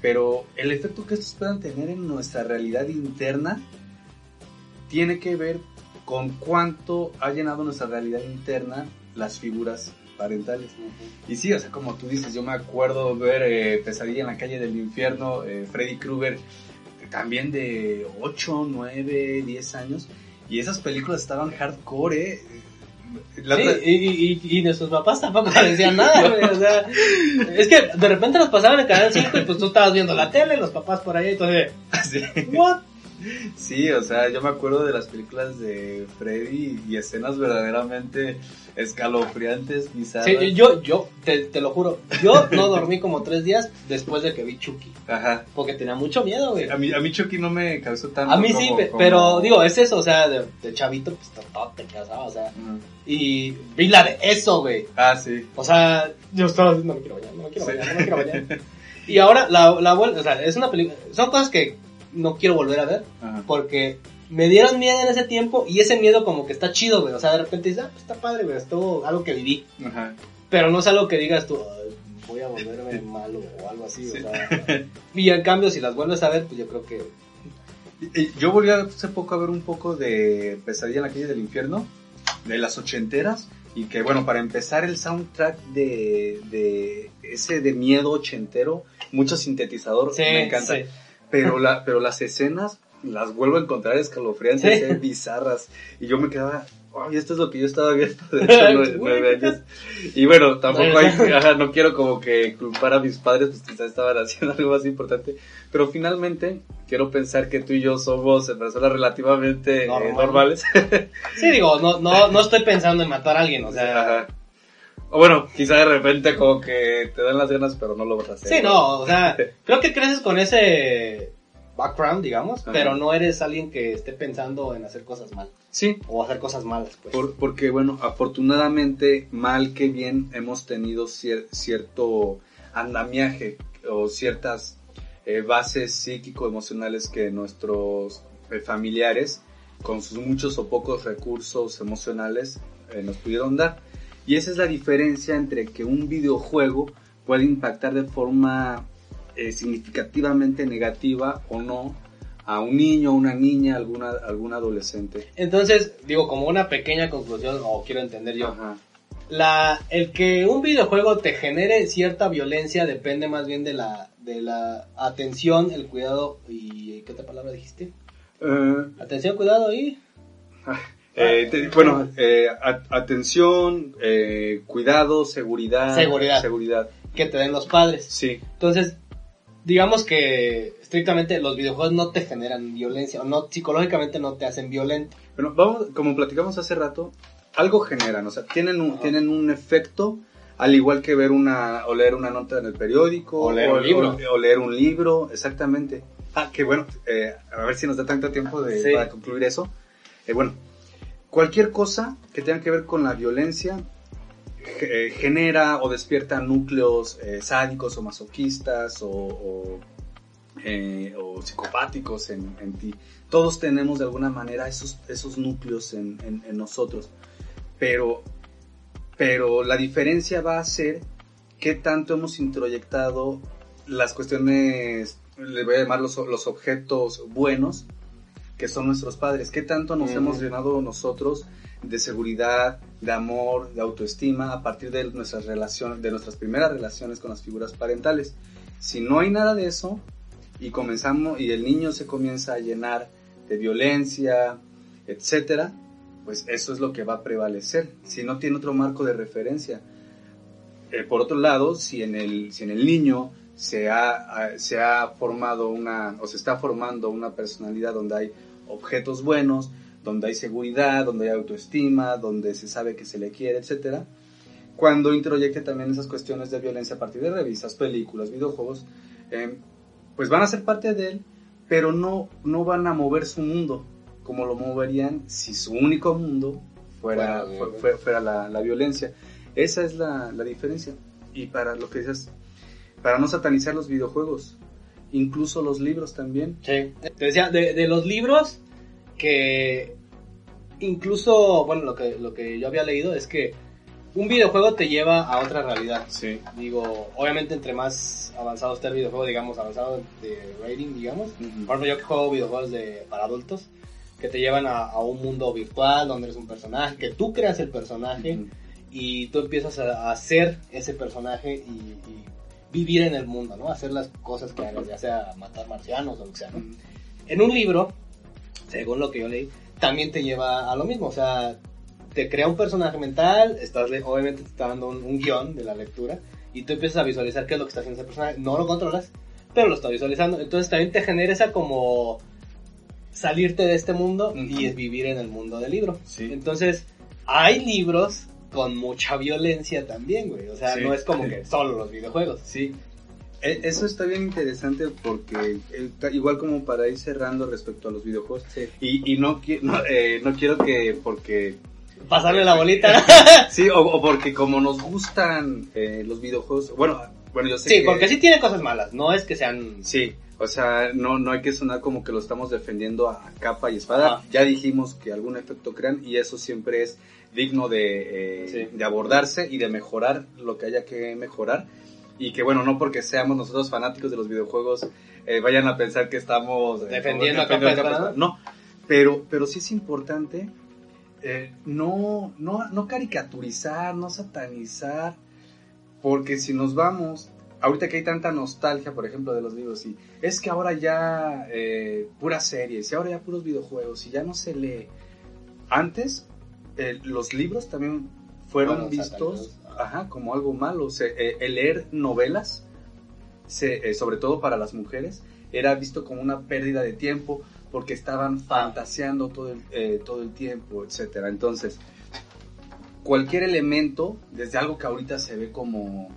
pero el efecto que estos puedan tener en nuestra realidad interna tiene que ver con cuánto ha llenado nuestra realidad interna las figuras parentales. Y sí, o sea, como tú dices, yo me acuerdo ver eh, Pesadilla en la calle del infierno, eh, Freddy Krueger, también de 8, 9, 10 años, y esas películas estaban hardcore, ¿eh? La Sí, otra- y, y, y, y nuestros papás tampoco decían nada, güey, o sea, es que de repente los pasaban en Canal 5 y pues tú estabas viendo la tele, los papás por ahí, entonces, sí. ¿what? Sí, o sea, yo me acuerdo de las películas de Freddy y escenas verdaderamente escalofriantes, bizarras. Sí, yo, yo, te, te lo juro, yo no dormí como tres días después de que vi Chucky. Ajá. Porque tenía mucho miedo, güey. A mí, a mí Chucky no me causó tanto. A mí sí, como- pe- como- pero digo, es eso, o sea, de, de chavito, pues todo te casaba, o sea. Y vi la de eso, güey. Ah, sí. O sea, yo estaba diciendo, no me quiero bañar, no me quiero Sí. bañar, no me quiero bañar. Y ahora la, la vuelta, o sea, es una película, son cosas que no quiero volver a ver, Ajá. porque me dieron miedo en ese tiempo y ese miedo como que está chido, güey. O sea, de repente dices, ah, pues está padre, güey, es todo algo que viví. Ajá. Pero no es algo que digas tú, "Ay, voy a volverme malo o algo así, Sí. o sea. Y en cambio, si las vuelves a ver, pues yo creo que... Yo volví hace poco a ver un poco de Pesadilla en la calle del infierno, de las ochenteras, y que bueno, para empezar el soundtrack de, de ese de miedo ochentero, mucho sintetizador, Sí, me encanta. sí. Pero, la, pero las escenas las vuelvo a encontrar escalofriantes, eh, bizarras, y yo me quedaba... Ay, esto es lo que yo estaba viendo de hecho, nueve, nueve años. Y bueno, tampoco hay, ajá, no quiero como que culpar a mis padres, pues quizás estaban haciendo algo más importante. Pero finalmente, quiero pensar que tú y yo somos personas relativamente eh, Normal. normales. Sí, digo, no, no, no estoy pensando en matar a alguien, o sea... Ajá. O bueno, quizá de repente como que te dan las ganas, pero no lo vas a hacer. Sí, no, o sea, creo que creces con ese background, digamos, Ajá. pero no eres alguien que esté pensando en hacer cosas mal Sí, o hacer cosas malas, pues. por- porque bueno, afortunadamente, mal que bien, hemos tenido cier- cierto andamiaje o ciertas eh, bases psíquico-emocionales que nuestros eh, familiares, con sus muchos o pocos recursos emocionales, eh, nos pudieron dar. Y esa es la diferencia entre que un videojuego puede impactar de forma eh, significativamente negativa o no a un niño, una niña, alguna, algún adolescente. Entonces, digo, como una pequeña conclusión, o quiero entender yo, Ajá. la, el que un videojuego te genere cierta violencia depende más bien de la, de la atención, el cuidado y, ¿qué otra palabra dijiste? Eh, Atención, cuidado y... eh, te- bueno, eh, a- atención, eh, cuidado, seguridad. Seguridad. Seguridad. que te den los padres. Sí. Entonces, digamos que estrictamente los videojuegos no te generan violencia, o no, psicológicamente no te hacen violento. Bueno, vamos, como platicamos hace rato, algo generan, o sea, tienen un, tienen un efecto, al igual que ver una, o leer una nota en el periódico, O leer un libro. o, o leer un libro, exactamente. Ah, que bueno, eh, a ver si nos da tanto tiempo de, Sí. para concluir eso. Eh, bueno, cualquier cosa que tenga que ver con la violencia eh, genera o despierta núcleos eh, sádicos o masoquistas o, eh, psicopáticos en, ti. Todos tenemos de alguna manera esos, esos núcleos en nosotros. Pero, pero la diferencia va a ser qué tanto hemos introyectado las cuestiones, le voy a llamar los, los objetos buenos, que son nuestros padres. ¿Qué tanto nos hemos llenado nosotros de seguridad, de amor, de autoestima a partir de nuestras relaciones, de nuestras primeras relaciones con las figuras parentales? Si no hay nada de eso y comenzamos y el niño se comienza a llenar de violencia, etcétera, pues eso es lo que va a prevalecer. Si no tiene otro marco de referencia. Eh, por otro lado, si en el, si en el niño se ha, ha- se ha formado una, o se está formando una personalidad donde hay objetos buenos, donde hay seguridad, donde hay autoestima, donde se sabe que se le quiere, etcétera, cuando introyecte también esas cuestiones de violencia a partir de revistas, películas, videojuegos, eh, pues van a ser parte de él, pero no, no van a mover su mundo como lo moverían si su único mundo fuera, fue- fuera la, la violencia. Esa es la, la diferencia. Y para lo que dices, para no satanizar los videojuegos, incluso los libros también. Sí. Te decía, de, de los libros que incluso, bueno, lo que, lo que yo había leído es que un videojuego te lleva a otra realidad. Sí. Digo, obviamente entre más avanzado esté el videojuego, digamos, avanzado de rating, digamos. Por ejemplo, yo que juego videojuegos de, para adultos, que te llevan a, a un mundo virtual donde eres un personaje, que tú creas el personaje y tú empiezas a, a hacer ese personaje y, y vivir en el mundo, ¿no? Hacer las cosas que hagas, ya sea matar marcianos o lo que sea, ¿no? En un libro, según lo que yo leí, también te lleva a lo mismo, o sea, te crea un personaje mental, estás obviamente te está dando un, un guion de la lectura y tú empiezas a visualizar qué es lo que está haciendo ese personaje, no lo controlas, pero lo está visualizando, entonces también te genera esa como salirte de este mundo Ujú. y es vivir en el mundo del libro. Sí. Entonces, hay libros con mucha violencia también, güey. O sea, Sí. no es como que solo los videojuegos. Sí, E- eso está bien interesante porque eh, igual como para ir cerrando respecto a los videojuegos Sí. y, y no, no, eh, no quiero que porque Pasarle la bolita. sí o, o porque como nos gustan eh, los videojuegos bueno bueno yo sé sí, que- porque sí tiene cosas malas. No es que sean... sí o sea no no hay que sonar como que lo estamos defendiendo a capa y espada ya dijimos que algún efecto crean y eso siempre es digno de, eh, Sí. de abordarse y de mejorar lo que haya que mejorar y que bueno, no porque seamos nosotros fanáticos de los videojuegos eh, vayan a pensar que estamos eh, Defendiendo a capa. No, pero, pero sí es importante eh, no, no, no caricaturizar, no satanizar, porque si nos vamos, ahorita que hay tanta nostalgia, por ejemplo, de los libros, y es que ahora ya puras series, y ahora ya puros videojuegos, y ya no se lee. Antes, eh, los libros también fueron vistos ajá, como algo malo. O sea, eh, el leer novelas, se- eh, sobre todo para las mujeres, era visto como una pérdida de tiempo porque estaban fantaseando todo el, eh, todo el tiempo, etcétera. Entonces, cualquier elemento, desde algo que ahorita se ve como,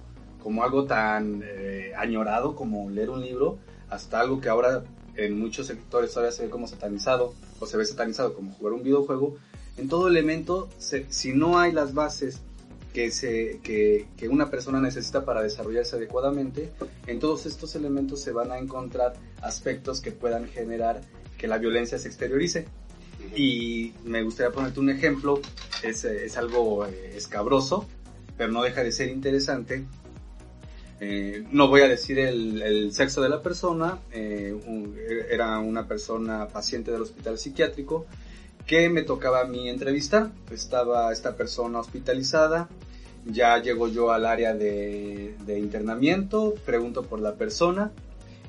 como algo tan eh, añorado como leer un libro, hasta algo que ahora en muchos sectores todavía se ve como satanizado, o se ve satanizado como jugar un videojuego, en todo elemento, se- si no hay las bases que, se, que, que una persona necesita para desarrollarse adecuadamente, en todos estos elementos se van a encontrar aspectos que puedan generar que la violencia se exteriorice. Y me gustaría ponerte un ejemplo, es, eh, es algo eh, escabroso, pero no deja de ser interesante. Eh, no voy a decir el, el sexo de la persona, eh, un- era una persona paciente del hospital psiquiátrico que me tocaba a mí entrevistar. Estaba esta persona hospitalizada, ya llego yo al área de, de internamiento, pregunto por la persona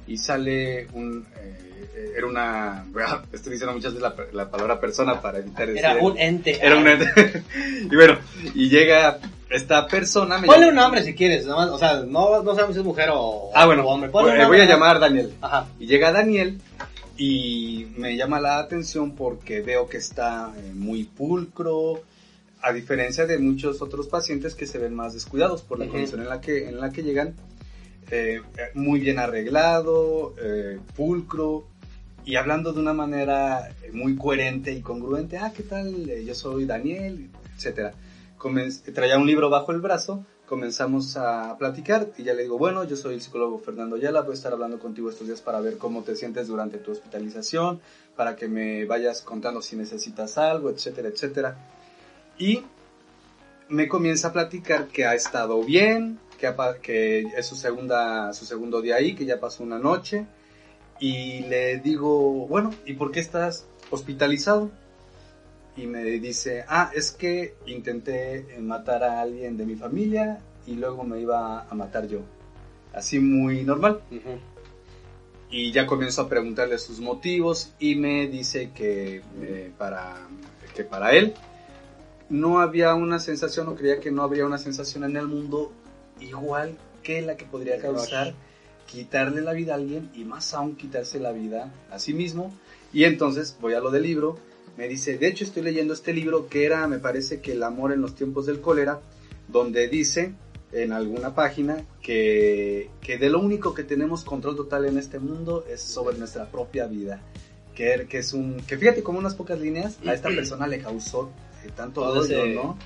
y sale un... eh, era una... Estoy diciendo muchas veces la, la palabra persona para evitar decir... Era el- un ente. era un ente. y bueno, y llega esta persona... me Ponle llama- un nombre si quieres, o sea, no, no sabemos si es mujer o, Ah, bueno, o hombre. Ponle un voy, a llamar Daniel. Ajá. Y llega Daniel y me llama la atención porque veo que está eh, muy pulcro, a diferencia de muchos otros pacientes que se ven más descuidados por la condición en la que, en la que llegan, eh, eh, muy bien arreglado, eh, pulcro y hablando de una manera eh, muy coherente y congruente. Ah, ¿qué tal? Yo soy Daniel. Comenz- traía un libro bajo el brazo, comenzamos a platicar y ya le digo, bueno, yo soy el psicólogo Fernando Ayala, voy a estar hablando contigo estos días para ver cómo te sientes durante tu hospitalización, para que me vayas contando si necesitas algo, etcétera, etcétera. Y me comienza a platicar que ha estado bien, que, ha que es su, segunda, su segundo día ahí, que ya pasó una noche. Y le digo, bueno, ¿y por qué estás hospitalizado? Y me dice, ah, es que intenté eh, matar a alguien de mi familia y luego me iba a matar yo. Así muy normal. Y ya comienzo a preguntarle sus motivos y me dice que, eh, para, que para él no había una sensación o creía que no habría una sensación en el mundo igual que la que podría causar quitarle la vida a alguien y más aún quitarse la vida a sí mismo. Y entonces voy a lo del libro, me dice, de hecho estoy leyendo este libro que era, me parece que El amor en los tiempos del cólera, donde dice en alguna página que, que de lo único que tenemos control total en este mundo es sobre nuestra propia vida. Que, que es un, que fíjate como unas pocas líneas a esta persona le causó eh, tanto odio, ¿no?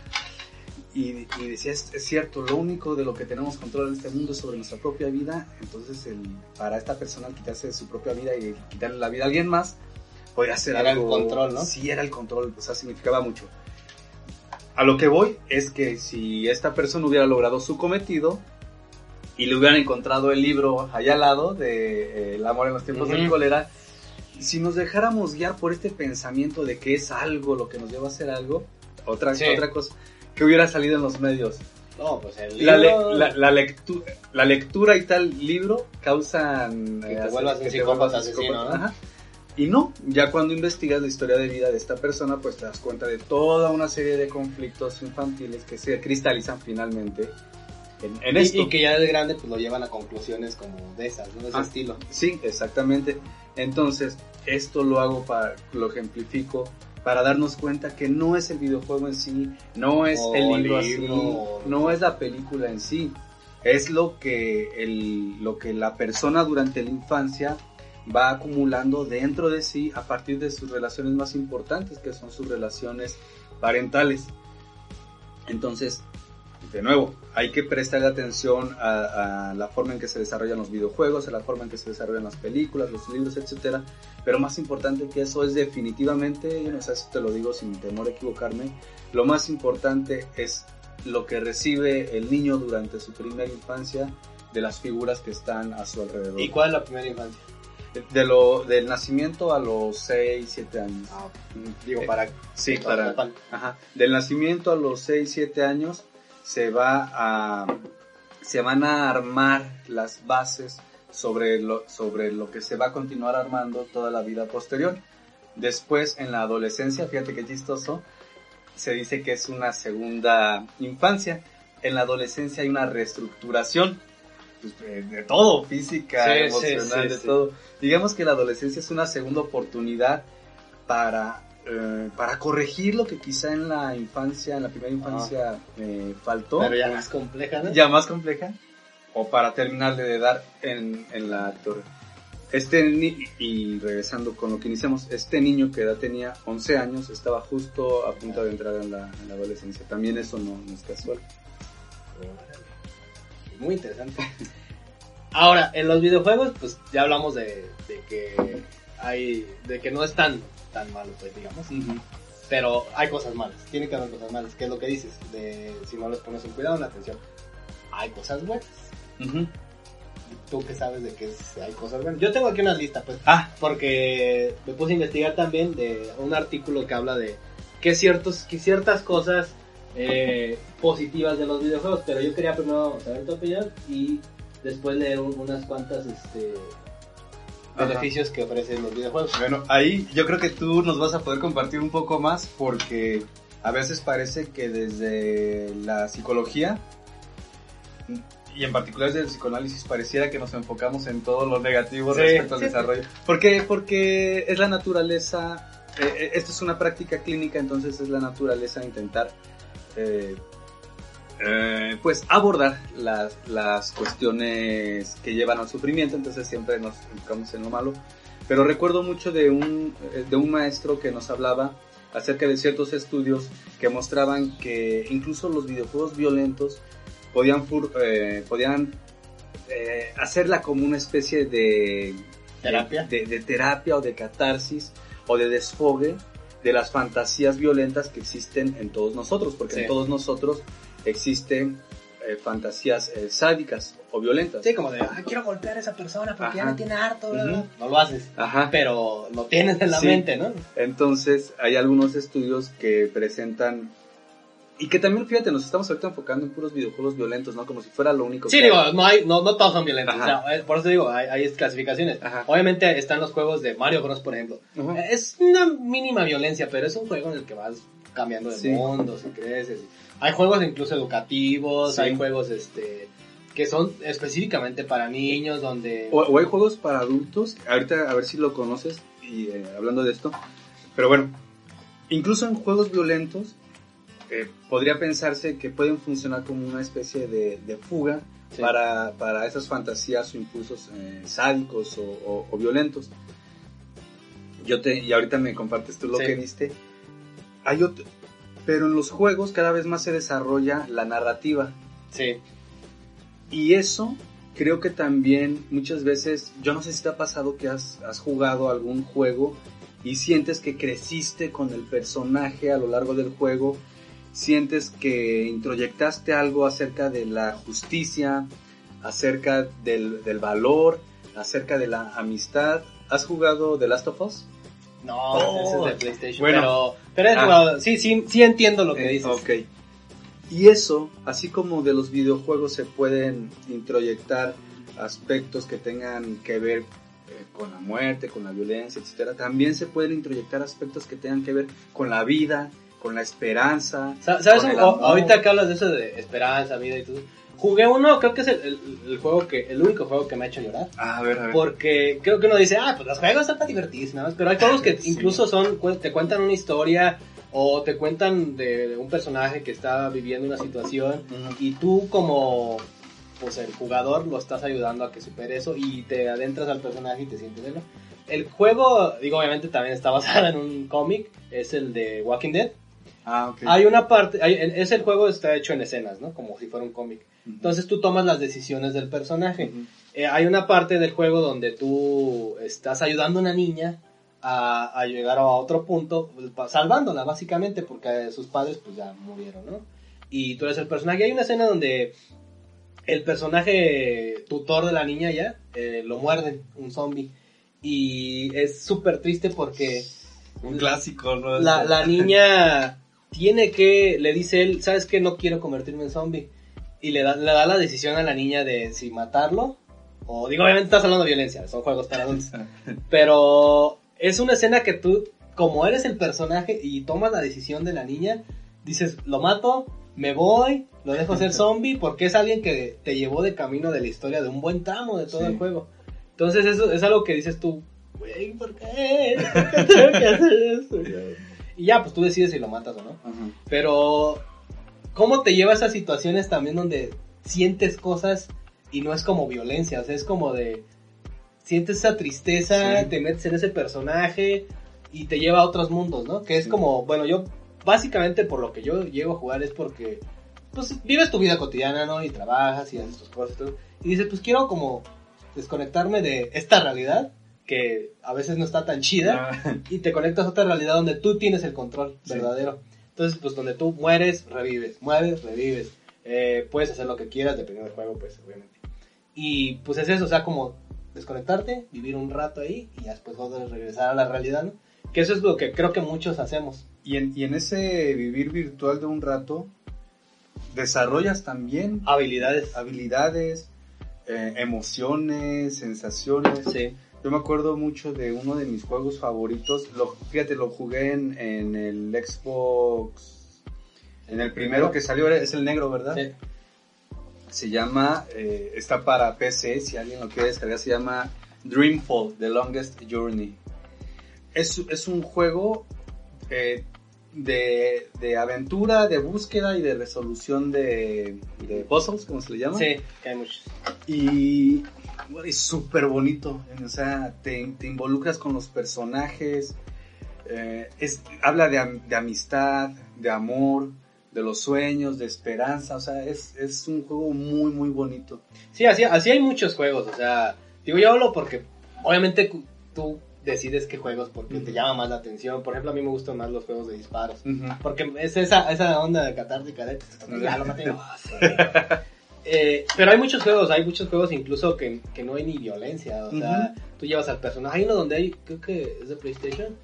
Y, y decía, es, es cierto, lo único de lo que tenemos control en este mundo es sobre nuestra propia vida. Entonces, el, para esta persona al quitarse su propia vida y quitarle la vida a alguien más, podría ser Era el algo... control, ¿no? Sí, era el control, o sea, significaba mucho. A lo que voy es que si esta persona hubiera logrado su cometido y le hubieran encontrado el libro allá al lado de eh, El amor en los tiempos del Ujú. cólera, si nos dejáramos guiar por este pensamiento de que es algo lo que nos lleva a hacer algo, otra, Sí. otra cosa, que hubiera salido en los medios. No, pues el La, le- libro... la, la lectu- la lectura y tal libro causan... Que te hacer- vuelvas un psicópata asesino. ¿no? Ajá. Y no, ya cuando investigas la historia de vida de esta persona, pues te das cuenta de toda una serie de conflictos infantiles que se cristalizan finalmente en, en Y- esto. Y, que ya de grande pues lo llevan a conclusiones como de esas, ¿no? De ese Ah. estilo. Sí, exactamente. Entonces, esto lo hago para, lo ejemplifico para darnos cuenta que no es el videojuego en sí, no es el libro libro, así, no es la película en sí, es lo que, el, lo que la persona durante la infancia va acumulando dentro de sí a partir de sus relaciones más importantes, que son sus relaciones parentales. Entonces, de nuevo, hay que prestarle atención a, a la forma en que se desarrollan los videojuegos, a la forma en que se desarrollan las películas, los libros, etcétera. Pero más importante que eso es definitivamente, y no sé si te lo digo sin temor a equivocarme, lo más importante es lo que recibe el niño durante su primera infancia de las figuras que están a su alrededor. ¿Y cuál es la primera infancia? De lo, del nacimiento a los 6, 7 años. Digo, Eh, para... Sí, para- para, Ajá. Del nacimiento a los 6, 7 años se va a se van a armar las bases sobre lo, sobre lo que se va a continuar armando toda la vida posterior. Después, en la adolescencia, fíjate qué chistoso, se dice que es una segunda infancia. En la adolescencia hay una reestructuración pues, de, de todo, física, Sí, emocional, sí, de todo. Digamos que la adolescencia es una segunda oportunidad para, eh, para corregir lo que quizá en la infancia, en la primera infancia, eh, faltó Pero ya más compleja, ¿no? ya más compleja o para terminarle de dar en, en la torre. Este ni y regresando con lo que iniciamos, este niño que edad tenía 11 años estaba justo a punto de entrar en la, en la adolescencia. También eso no, no es casual. Muy interesante. Ahora, en los videojuegos, pues ya hablamos de, de que hay, de que no es tan, tan malo, pues digamos. Pero hay cosas malas, tiene que haber cosas malas, que es lo que dices, de si no les pones un cuidado, una atención. Hay cosas buenas. Ujú. ¿Tú qué sabes de que es- hay cosas buenas? Yo tengo aquí una lista, pues, Ah, porque me puse a investigar también de un artículo que habla de que, ciertos, que ciertas cosas eh, positivas de los videojuegos, pero yo quería primero saber tu opinión y después leer un- unas cuantas este, Ajá. beneficios que ofrecen los videojuegos. bueno, ahí yo creo que tú nos vas a poder compartir un poco más porque a veces parece que desde la psicología y en particular desde el psicoanálisis pareciera que nos enfocamos en todo lo negativo Sí, respecto al sí, desarrollo. ¿Por qué? Porque es la naturaleza, eh, eh, esto es una práctica clínica, entonces es la naturaleza intentar eh, eh, pues abordar las, las cuestiones que llevan al sufrimiento, entonces siempre nos enfocamos en lo malo. Pero recuerdo mucho de un, eh, de un maestro que nos hablaba acerca de ciertos estudios que mostraban que incluso los videojuegos violentos podían, eh, podían eh, hacerla como una especie de ¿Terapia? de, de terapia o de catarsis o de desfogue de las fantasías violentas que existen en todos nosotros, porque Sí. en todos nosotros existen eh, fantasías eh, sádicas o violentas. Sí, como de, ah, quiero golpear a esa persona porque ya Ajá. me tiene harto, bla, bla". Ujú. No lo haces, Ajá. pero lo tienes en la Sí. mente, ¿no? Entonces, hay algunos estudios que presentan y que también, fíjate, nos estamos ahorita enfocando en puros videojuegos violentos, ¿no? Como si fuera lo único Sí, que digo, hay. no, hay, no, no todos son violentos. O sea, por eso digo, hay, hay clasificaciones. Ajá. Obviamente están los juegos de Mario Bros, por ejemplo. Ajá. Es una mínima violencia, pero es un juego en el que vas cambiando de Sí. mundos y creces. Hay juegos incluso educativos, Sí. hay juegos este que son específicamente para niños, donde... O, o hay juegos para adultos, ahorita a ver si lo conoces, y eh, hablando de esto, pero bueno, incluso en juegos violentos eh, podría pensarse que pueden funcionar como una especie de, de fuga Sí. para, para esas fantasías o impulsos eh, sádicos o, o- o violentos. Yo te, y ahorita me compartes tú lo Sí. que viste. Hay otro, pero en los juegos cada vez más se desarrolla la narrativa. Sí, Y eso creo que también muchas veces, yo no sé si te ha pasado que has, has jugado algún juego y sientes que creciste con el personaje a lo largo del juego, sientes que introyectaste algo acerca de la justicia, acerca del, del valor, acerca de la amistad. ¿Has jugado The Last of Us? no, Oh, ese es de PlayStation. bueno. pero, pero Ah. sí, sí, sí entiendo lo que Eh, dices. Ok. Y eso, así como de los videojuegos se pueden introyectar aspectos que tengan que ver eh, con la muerte, con la violencia, etcétera, también se pueden introyectar aspectos que tengan que ver con la vida, con la esperanza. Sa- ¿Sabes? ahorita que hablas de eso de esperanza, vida y todo, Jugué uno, creo que es el, el- el juego que, el único juego que me ha hecho llorar. Ah, a ver, a ver. Porque creo que uno dice, ah, pues los juegos están para más. Pero hay juegos que Sí. incluso son, cu- te cuentan una historia o te cuentan de, un personaje que está viviendo una situación y tú como pues el jugador lo estás ayudando a que supere eso y te adentras al personaje y te sientes él. El juego, digo, obviamente también está basado en un cómic, es el de Walking Dead. Ah, ok. Hay una parte, hay, es el juego está hecho en escenas, ¿no? Como si fuera un cómic. Entonces tú tomas las decisiones del personaje. Eh, hay una parte del juego donde tú estás ayudando a una niña a, a llegar a otro punto, salvándola básicamente, porque sus padres pues ya murieron, ¿no? Y tú eres el personaje. Hay una escena donde el personaje tutor de la niña ya eh, lo muerden, un zombie. Y es súper triste porque Un clásico, ¿no? la, la niña tiene que, le dice él, ¿sabes qué? No quiero convertirme en zombie. Y le da, le da la decisión a la niña de si matarlo o, digo, obviamente estás hablando de violencia, son juegos para adultos. Pero es una escena que tú, como eres el personaje y tomas la decisión de la niña, dices, lo mato, me voy, lo dejo ser zombie, porque es alguien que te llevó de camino de la historia de un buen tramo de todo Sí. el juego. Entonces eso es algo que dices tú, güey, ¿por qué? ¿Por qué tengo que hacer eso? Y ya, pues tú decides si lo matas o no. Ajá. Pero, ¿cómo te lleva a esas situaciones también donde sientes cosas y no es como violencia? O sea, es como de. Sientes esa tristeza, Sí. te metes en ese personaje y te lleva a otros mundos, ¿no? Que es Sí. como, bueno, yo, básicamente por lo que yo llego a jugar es porque, pues, vives tu vida cotidiana, ¿no? Y trabajas y haces tus cosas y todo. Y dices, pues quiero como desconectarme de esta realidad que a veces no está tan chida Ah, y te conectas a otra realidad donde tú tienes el control Sí. verdadero. Entonces, pues donde tú mueres, revives, mueres, revives. Eh, puedes hacer lo que quieras, dependiendo del juego, pues, obviamente. Y pues es eso, o sea, como desconectarte, vivir un rato ahí y después regresar a la realidad, ¿no? Que eso es lo que creo que muchos hacemos. Y en, y en ese vivir virtual de un rato, desarrollas también Habilidades. habilidades, eh, emociones, sensaciones. Sí. Yo me acuerdo mucho de uno de mis juegos favoritos. Lo, fíjate, lo jugué en, en el Xbox. En el primero que salió es el negro, ¿verdad? Sí. Se llama, eh, está para PC, si alguien lo quiere descargar, se llama Dreamfall, The Longest Journey. Es, es un juego eh, de, de aventura, de búsqueda y de resolución de, de puzzles, como se le llama. Sí, hay muchos. Y es súper bonito, o sea, te, te involucras con los personajes, eh, es, habla de, de amistad, de amor, de los sueños, de esperanza, o sea, es, es un juego muy, muy bonito. Sí, así, así hay muchos juegos, o sea, digo, yo hablo porque obviamente tú decides qué juegos porque te Ujú. llama más la atención. Por ejemplo, a mí me gustan más los juegos de disparos. Ujú. Porque es esa, esa onda de catártica de ya Eh, pero hay muchos juegos, hay muchos juegos incluso que, que no hay ni violencia. O sea, tú llevas al personaje. Hay uno donde hay, creo que es de PlayStation,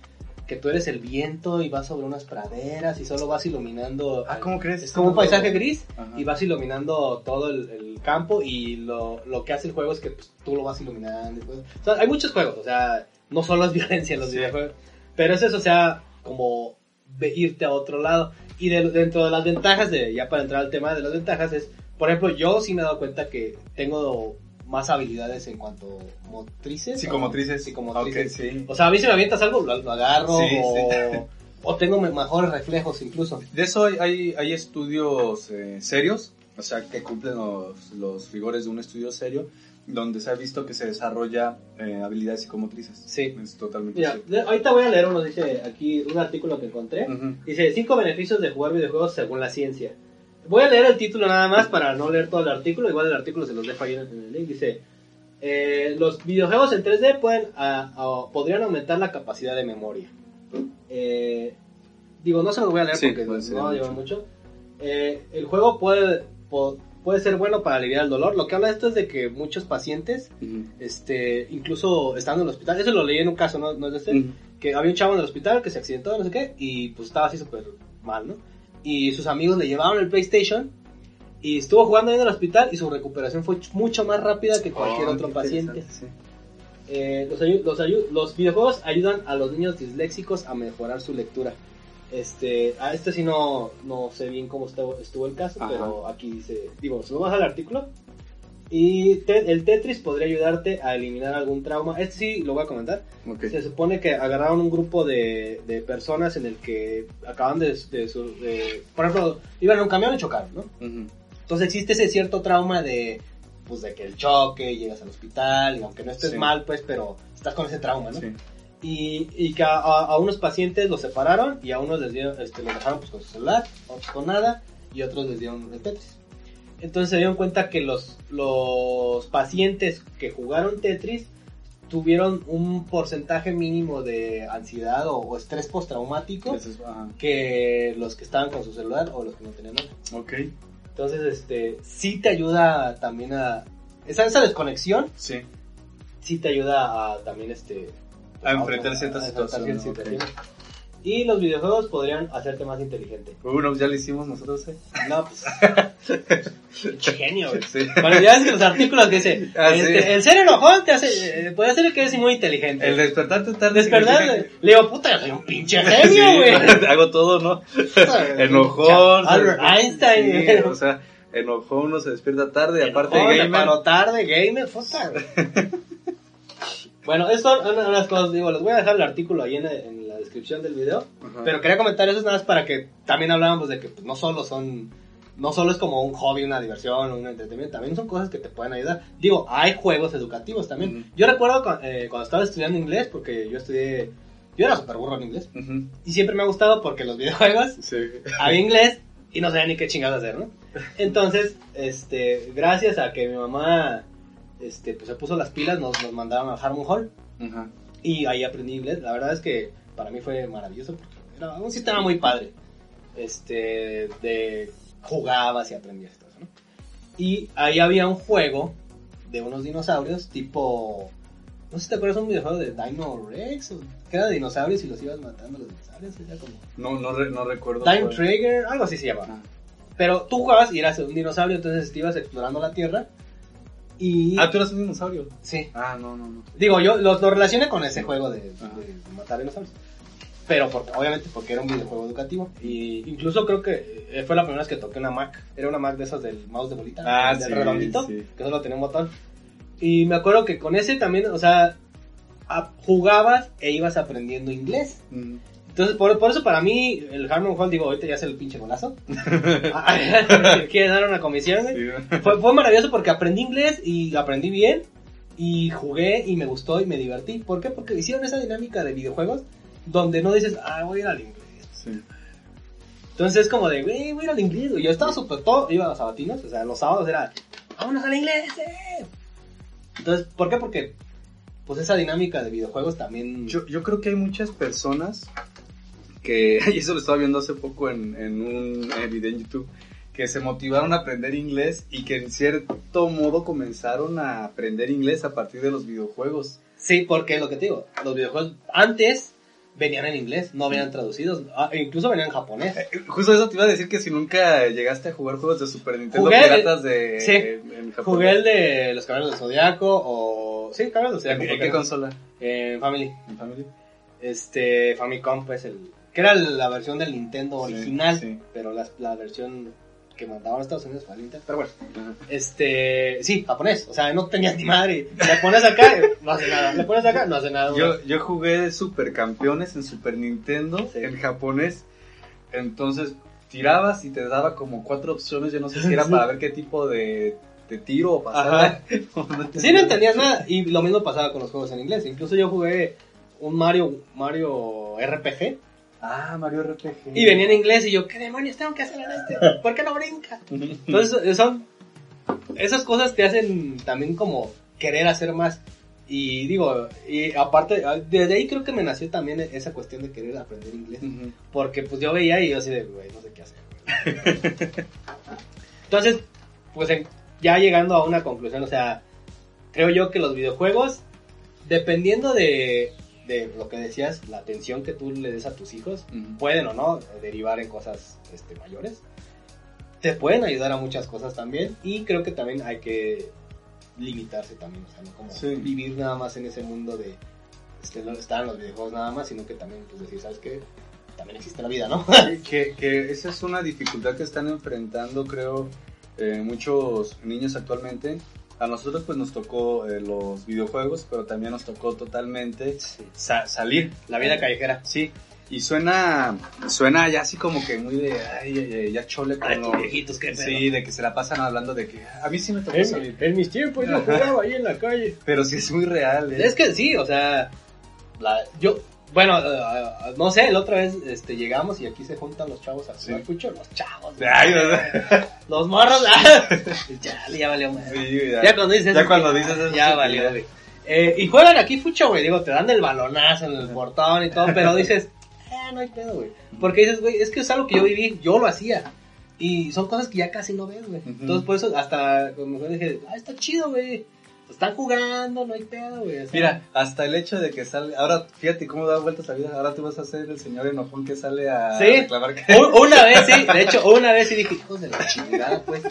que tú eres el viento y vas sobre unas praderas y solo vas iluminando. Ah, ¿cómo crees? Es como un paisaje gris Ajá. y vas iluminando todo el, el campo y lo, lo que hace el juego es que pues, tú lo vas iluminando. O sea, hay muchos juegos, o sea, no solo es violencia en los Sí. videojuegos, pero es eso, o sea, como irte a otro lado. Y de- dentro de las ventajas, de ya para entrar al tema de las ventajas, es, por ejemplo, yo sí me he dado cuenta que tengo más habilidades en cuanto motrices. Psicomotrices. o- Psicomotrices. Sí. O sea, a mí si me avientas algo, lo, lo agarro Sí, o, sí. o tengo me- mejores reflejos incluso. De eso hay, hay, hay estudios eh, serios, o sea, que cumplen los, los rigores de un estudio serio, donde se ha visto que se desarrolla eh, habilidades psicomotrices. Sí. Es totalmente Mira, cierto. ahorita voy a leer uno, dice aquí un artículo que encontré. Dice, cinco beneficios de jugar videojuegos según la ciencia. Voy a leer el título nada más para no leer todo el artículo. Igual el artículo se los dejo ahí en el link. Dice, eh, los videojuegos en 3D pueden, a- a- podrían aumentar la capacidad de memoria. Eh, digo, no se los voy a leer Sí, porque puede ser no lleva mucho. Eh, el juego puede, puede ser bueno para aliviar el dolor. Lo que habla de esto es de que muchos pacientes, Ujú. este, incluso estando en el hospital, eso lo leí en un caso, no, no es de este, Ujú. que había un chavo en el hospital que se accidentó, no sé qué, y pues estaba así súper mal, ¿no? Y sus amigos le llevaron el PlayStation y estuvo jugando ahí en el hospital y su recuperación fue ch- mucho más rápida que cualquier Oh, otro paciente. Eh, los, los, videojuegos ayudan a los niños disléxicos a mejorar su lectura. Este, a este sí no, no sé bien cómo estuvo, estuvo el caso, Ajá. pero aquí dice, digo, si vamos al artículo, y te- el Tetris podría ayudarte a eliminar algún trauma. Este sí lo voy a comentar. Ok. Se supone que agarraron un grupo de, de personas en el que acaban de, de su- de- por ejemplo, iban en un camión y chocaron, ¿no? Ujú. Entonces existe ese cierto trauma de, pues, de que el choque, llegas al hospital, y aunque no estés Sí. mal, pues, pero estás con ese trauma, ¿no? Sí. Y, y que a, a- a unos pacientes los separaron y a unos les dieron, este, los dejaron pues, con su celular, otros con nada, y otros les dieron el Tetris. Entonces se dieron cuenta que los, los pacientes que jugaron Tetris tuvieron un porcentaje mínimo de ansiedad o, o estrés postraumático es- que los que estaban con su celular o los que no tenían nada. Ok. Entonces, este, sí te ayuda también a... Esa, esa desconexión Sí. sí te ayuda a también, este... A enfrentar ciertas situaciones. Y los videojuegos podrían hacerte más inteligente. Uno, ya lo hicimos nosotros, ¿eh? No, pues... pinche genio, güey. Sí. Bueno, ya ves que los artículos que dice, Ah, este, sí. el ser enojón te hace, eh, puede hacer que eres muy inteligente. El despertarte tarde. Despertar, le digo, puta, yo soy un pinche genio, Sí, güey. hago todo, ¿no? Enojón. Albert Einstein. sí, o sea, enojón uno se despierta tarde, aparte Enojón, gamer. paro tarde, gamer, puta, güey. Bueno, eso son una- unas cosas, digo, les voy a dejar el artículo ahí en, en descripción del video. Ajá. Pero quería comentar eso nada más para que también hablábamos de que pues, no solo son, no solo es como un hobby, una diversión, un entretenimiento, también son cosas que te pueden ayudar. Digo, hay juegos educativos también. Yo recuerdo cu- eh, cuando estaba estudiando inglés, porque yo estudié, yo era súper burro en inglés, y siempre me ha gustado porque los videojuegos Sí. había inglés y no sabía ni qué chingados hacer, ¿no? Entonces, este, gracias a que mi mamá, este, pues se puso las pilas, nos, nos mandaron al Harmon Hall. Y ahí aprendí inglés. La verdad es que para mí fue maravilloso porque era un sistema muy padre. Este, de jugabas y aprendías todo eso, ¿no? Y ahí había un juego de unos dinosaurios tipo... No sé si te acuerdas un videojuego de Dino Rex, o que era de dinosaurios y los ibas matando los dinosaurios. Era como... No, no, re- no recuerdo. Time cuál. Trigger, algo así se llama. Ah. Pero tú jugabas y eras un dinosaurio, entonces te ibas explorando la Tierra. Y... Ah, tú eras un dinosaurio. Sí. Ah, no, no, no. Digo, yo lo, lo relacioné con ese juego de, de- matar dinosaurios. Pero porque, obviamente porque era un videojuego educativo. Y incluso creo que eh, fue la primera vez que toqué una Mac. Era una Mac de esas del mouse de bolita. Ah, del sí, redondito. sí. Que solo tenía un botón. Y me acuerdo que con ese también, o sea, jugabas e ibas aprendiendo inglés. Mm. Entonces, por, por eso para mí, el Harmon Hall, digo, ahorita ya es el pinche golazo. Quiere dar una comisión. Sí. Fue, fue maravilloso porque aprendí inglés y aprendí bien. Y jugué y me gustó y me divertí. ¿Por qué? Porque hicieron esa dinámica de videojuegos donde no dices, ah, voy a ir al inglés. Sí. Entonces es como de, güey, voy a ir al inglés. Yo estaba súper todo, iba a los sabatinos, o sea, los sábados era, vámonos al inglés. eh". Entonces, ¿por qué? Porque, pues esa dinámica de videojuegos también... Yo, yo creo que hay muchas personas que, y eso lo estaba viendo hace poco en, en un eh, video en YouTube, que se motivaron a aprender inglés y que en cierto modo comenzaron a aprender inglés a partir de los videojuegos. Sí, porque lo que te digo, los videojuegos antes venían en inglés, no venían traducidos, ah, incluso venían en japonés. Eh, Justo eso te iba a decir que si nunca llegaste a jugar juegos de Super Nintendo Jugué- piratas de sí. en, japonés. Jugué el de los Caballeros del Zodiaco o... Sí, Caballeros del ¿En, Zodiaco. en qué consola? En Family. ¿En Family? Este, Famicom, pues el... Que era la versión del Nintendo original, sí. pero la, la versión que mandaban a Estados Unidos fue el Nintendo. Pero bueno, Ajá. este... Sí, japonés. O sea, no tenías ni madre. Le pones acá, no hace nada. Le pones acá, no hace nada. Yo, yo jugué Supercampeones en Super Nintendo, Sí. en japonés. Entonces tirabas y te daba como cuatro opciones. Yo no sé si era para ver qué tipo de, de tiro o pasada. No Sí, no entendías nada. Y lo mismo pasaba con los juegos en inglés. Incluso yo jugué un Mario, Mario RPG Ah, Mario RPG. y venía en inglés y yo, ¿qué demonios tengo que hacer en este? ¿Por qué no brinca? Entonces, son esas cosas te hacen también como querer hacer más. Y digo, y aparte, ah, desde ahí creo que me nació también esa cuestión de querer aprender inglés. Porque pues yo veía y yo así de, güey, no sé qué hacer. Entonces, pues ya llegando a una conclusión, o sea, creo yo que los videojuegos, dependiendo de, de lo que decías, la atención que tú le des a tus hijos, pueden o no derivar en cosas este, mayores. Te pueden ayudar a muchas cosas también y creo que también hay que limitarse también, o sea, no como Sí. vivir nada más en ese mundo de este, estar en los videojuegos nada más, sino que también pues decir, ¿sabes qué? también existe la vida, ¿no? que, que esa es una dificultad que están enfrentando, creo, eh, muchos niños actualmente. A nosotros pues nos tocó eh, los videojuegos, pero también nos tocó totalmente sa- salir. La vida callejera. Sí, y suena, suena ya así como que muy de, ay, ay, ay, ya chole con Ay, lo- estos viejitos, qué pedo. Sí, de que se la pasan hablando de que a mí sí me tocó En, salir. en mis tiempos yo jugaba ahí en la calle. Pero sí es muy real. ¿eh? Es que sí, o sea, la- yo, bueno, eh, no sé, la otra vez este, llegamos y aquí se juntan los chavos a jugar Sí. los chavos, los morros, ah, ya, ya valió. Sí, ya. Ya cuando dices Ya cuando dices eso, ya valió, güey. Eh, y juegan aquí fucho, güey, digo, te dan el balonazo en el portón y todo, pero dices, eh, no hay pedo, güey. Porque dices, güey, es que es algo que yo viví, yo lo hacía. Y son cosas que ya casi no ves, güey. Entonces, por eso, hasta, mejor dije, ah, está chido, güey. Están jugando, no hay pedo, güey. o sea, Mira, hasta el hecho de que sale, ahora fíjate cómo da vueltas la vida, ahora tú vas a ser el señor enojón que sale a Sí. reclamar que... Un- Una vez sí, de hecho, una vez sí dije, hijos de la chingada, pues.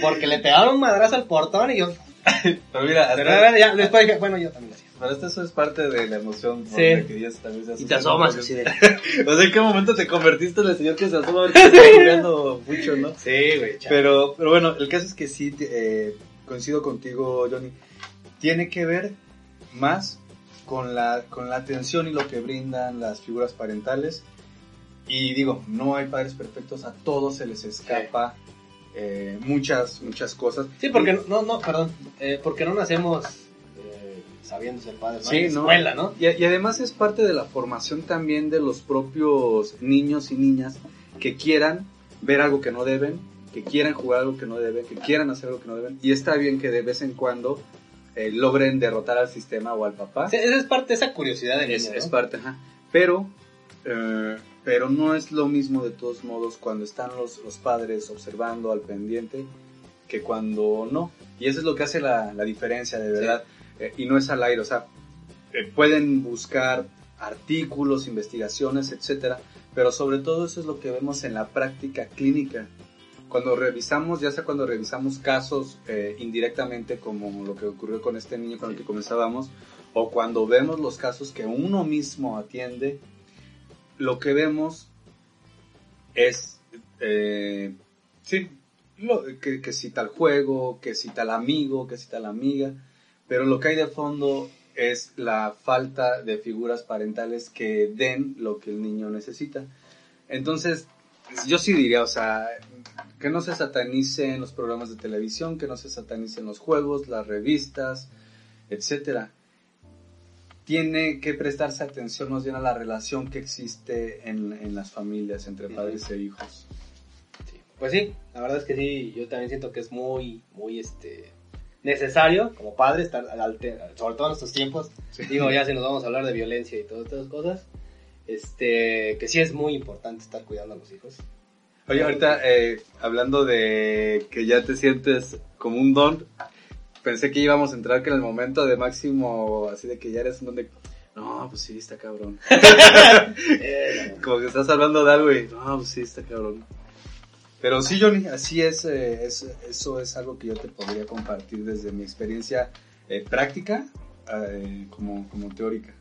Porque le pegaron un madrazo al portón y yo. Pero mira, hasta, Pero ya, después dije, bueno, yo también lo hacía. pero esto eso es parte de la emoción, ¿no? Sí. de que Dios también se Y te asomas así de. O sea, ¿en qué momento te convertiste en el señor que se asoma que está jugando mucho, no? Sí, güey. Pero, pero bueno, el caso es que sí, te- eh, coincido contigo, Johnny. Tiene que ver más con la, con la atención y lo que brindan las figuras parentales. Y digo, no hay padres perfectos, a todos se les escapa eh, muchas, muchas cosas. Sí, porque no, no, no, perdón, eh, porque no nacemos eh, sabiendo ser padres, ¿no? Sí, En ¿no? escuela, ¿no? Y, y además es parte de la formación también de los propios niños y niñas que quieran ver algo que no deben, que quieran jugar algo que no deben, que quieran hacer algo que no deben. Y está bien que de vez en cuando eh, logren derrotar al sistema o al papá. Sí, esa es parte de esa curiosidad del es, niño, es parte, ajá. Pero, eh, pero no es lo mismo de todos modos cuando están los, los padres observando al pendiente que cuando no. Y eso es lo que hace la, la diferencia, de verdad. Eh, y no es al aire, o sea, pueden buscar artículos, investigaciones, etcétera, pero sobre todo eso es lo que vemos en la práctica clínica. Cuando revisamos, ya sea cuando revisamos casos eh, indirectamente, como lo que ocurrió con este niño con el que comenzábamos, o cuando vemos los casos que uno mismo atiende, lo que vemos es, eh, sí, lo- que, que si tal juego, que si tal amigo, que si tal amiga, pero lo que hay de fondo es la falta de figuras parentales que den lo que el niño necesita. Entonces, yo sí diría, o sea, que no se satanicen los programas de televisión, que no se satanicen los juegos, las revistas, etcétera. Tiene que prestarse atención más bien a la relación que existe en, en las familias entre padres e hijos. Sí. Pues sí, la verdad es que sí, yo también siento que es muy, muy, este, necesario como padre estar al sobre todo en estos tiempos. Digo, ya si nos vamos a hablar de violencia y todas estas cosas, este, que sí es muy importante estar cuidando a los hijos. Oye, ahorita eh, hablando de que ya te sientes como un don, pensé que íbamos a entrar que en el momento de máximo, así de que ya eres un don de... No, pues sí, está cabrón. Como que estás hablando de algo y... No, pues sí, está cabrón. Pero sí, Johnny, así es, eh, es- eso es algo que yo te podría compartir desde mi experiencia eh, práctica eh, como, como teórica.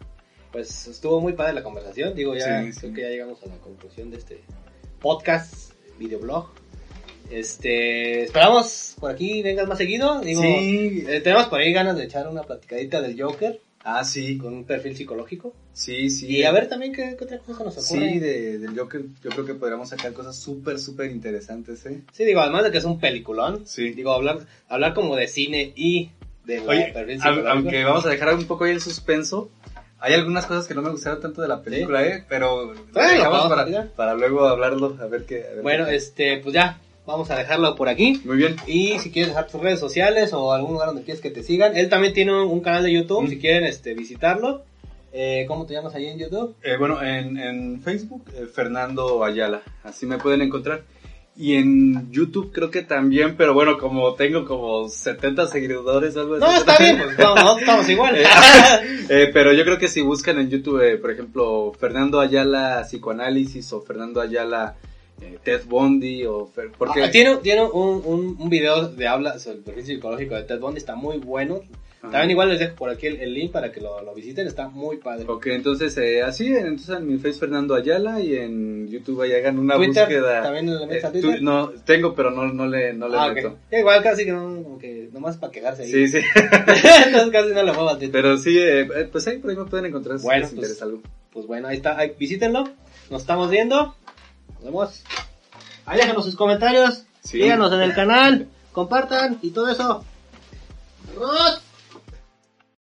Pues estuvo muy padre la conversación. Digo, ya Sí, sí. creo que ya llegamos a la conclusión de este podcast, videoblog. Este, esperamos por aquí vengas más seguido. Digo, sí. eh, tenemos por ahí ganas de echar una platicadita del Joker Ah, sí. con un perfil psicológico. Sí, sí. Y a ver también qué, qué otra cosa nos ocurre. Sí, de, del Joker yo creo que podríamos sacar cosas súper, súper interesantes, ¿eh? Sí, digo, además de que es un peliculón. Sí. Digo, hablar, hablar como de cine y de Oye, perfil psicológico. aunque vamos a dejar un poco ahí el suspenso, hay algunas cosas que no me gustaron tanto de la película, ¿eh? Pero Bueno, vamos para, luego hablarlo, a ver qué... a ver Bueno, qué- este, pues ya, vamos a dejarlo por aquí. Muy bien. Y si quieres dejar tus redes sociales o algún lugar donde quieres que te sigan. Él también tiene un, un canal de YouTube, Mm. si quieren este, visitarlo. Eh, ¿Cómo te llamas ahí en YouTube? Eh, bueno, en, en Facebook, eh, Fernando Ayala, así me pueden encontrar. Y en YouTube creo que también, pero bueno, como tengo como 70 seguidores algo así. No, está bien, pues no, no, estamos igual. Eh, pero yo creo que si buscan en YouTube, eh, por ejemplo, Fernando Ayala Psicoanálisis o Fernando Ayala eh, Ted Bundy o... Fer- porque Ah, tiene tiene un, un, un video de habla sobre el perfil psicológico de Ted Bundy, está muy bueno. También igual les dejo por aquí el, el link para que lo, lo visiten, está muy padre. Ok, entonces eh, así, entonces en mi Face Fernando Ayala y en YouTube ahí hagan una Twitter, búsqueda. ¿también le metes a Eh, Twitter? tu- no, tengo, pero no, no le, no le Ah, meto. Ya Igual casi que no, como que nomás para quedarse ahí. Sí, sí. Entonces casi no le muevo a Twitter. pero sí, eh, eh, pues ahí por ahí me pueden encontrar si Bueno, les pues, interesa algo. Pues bueno, ahí está, ahí, visítenlo. Nos estamos viendo. Nos vemos. Ahí déjanos sus comentarios. Sí. Síganos en el canal. Compartan y todo eso.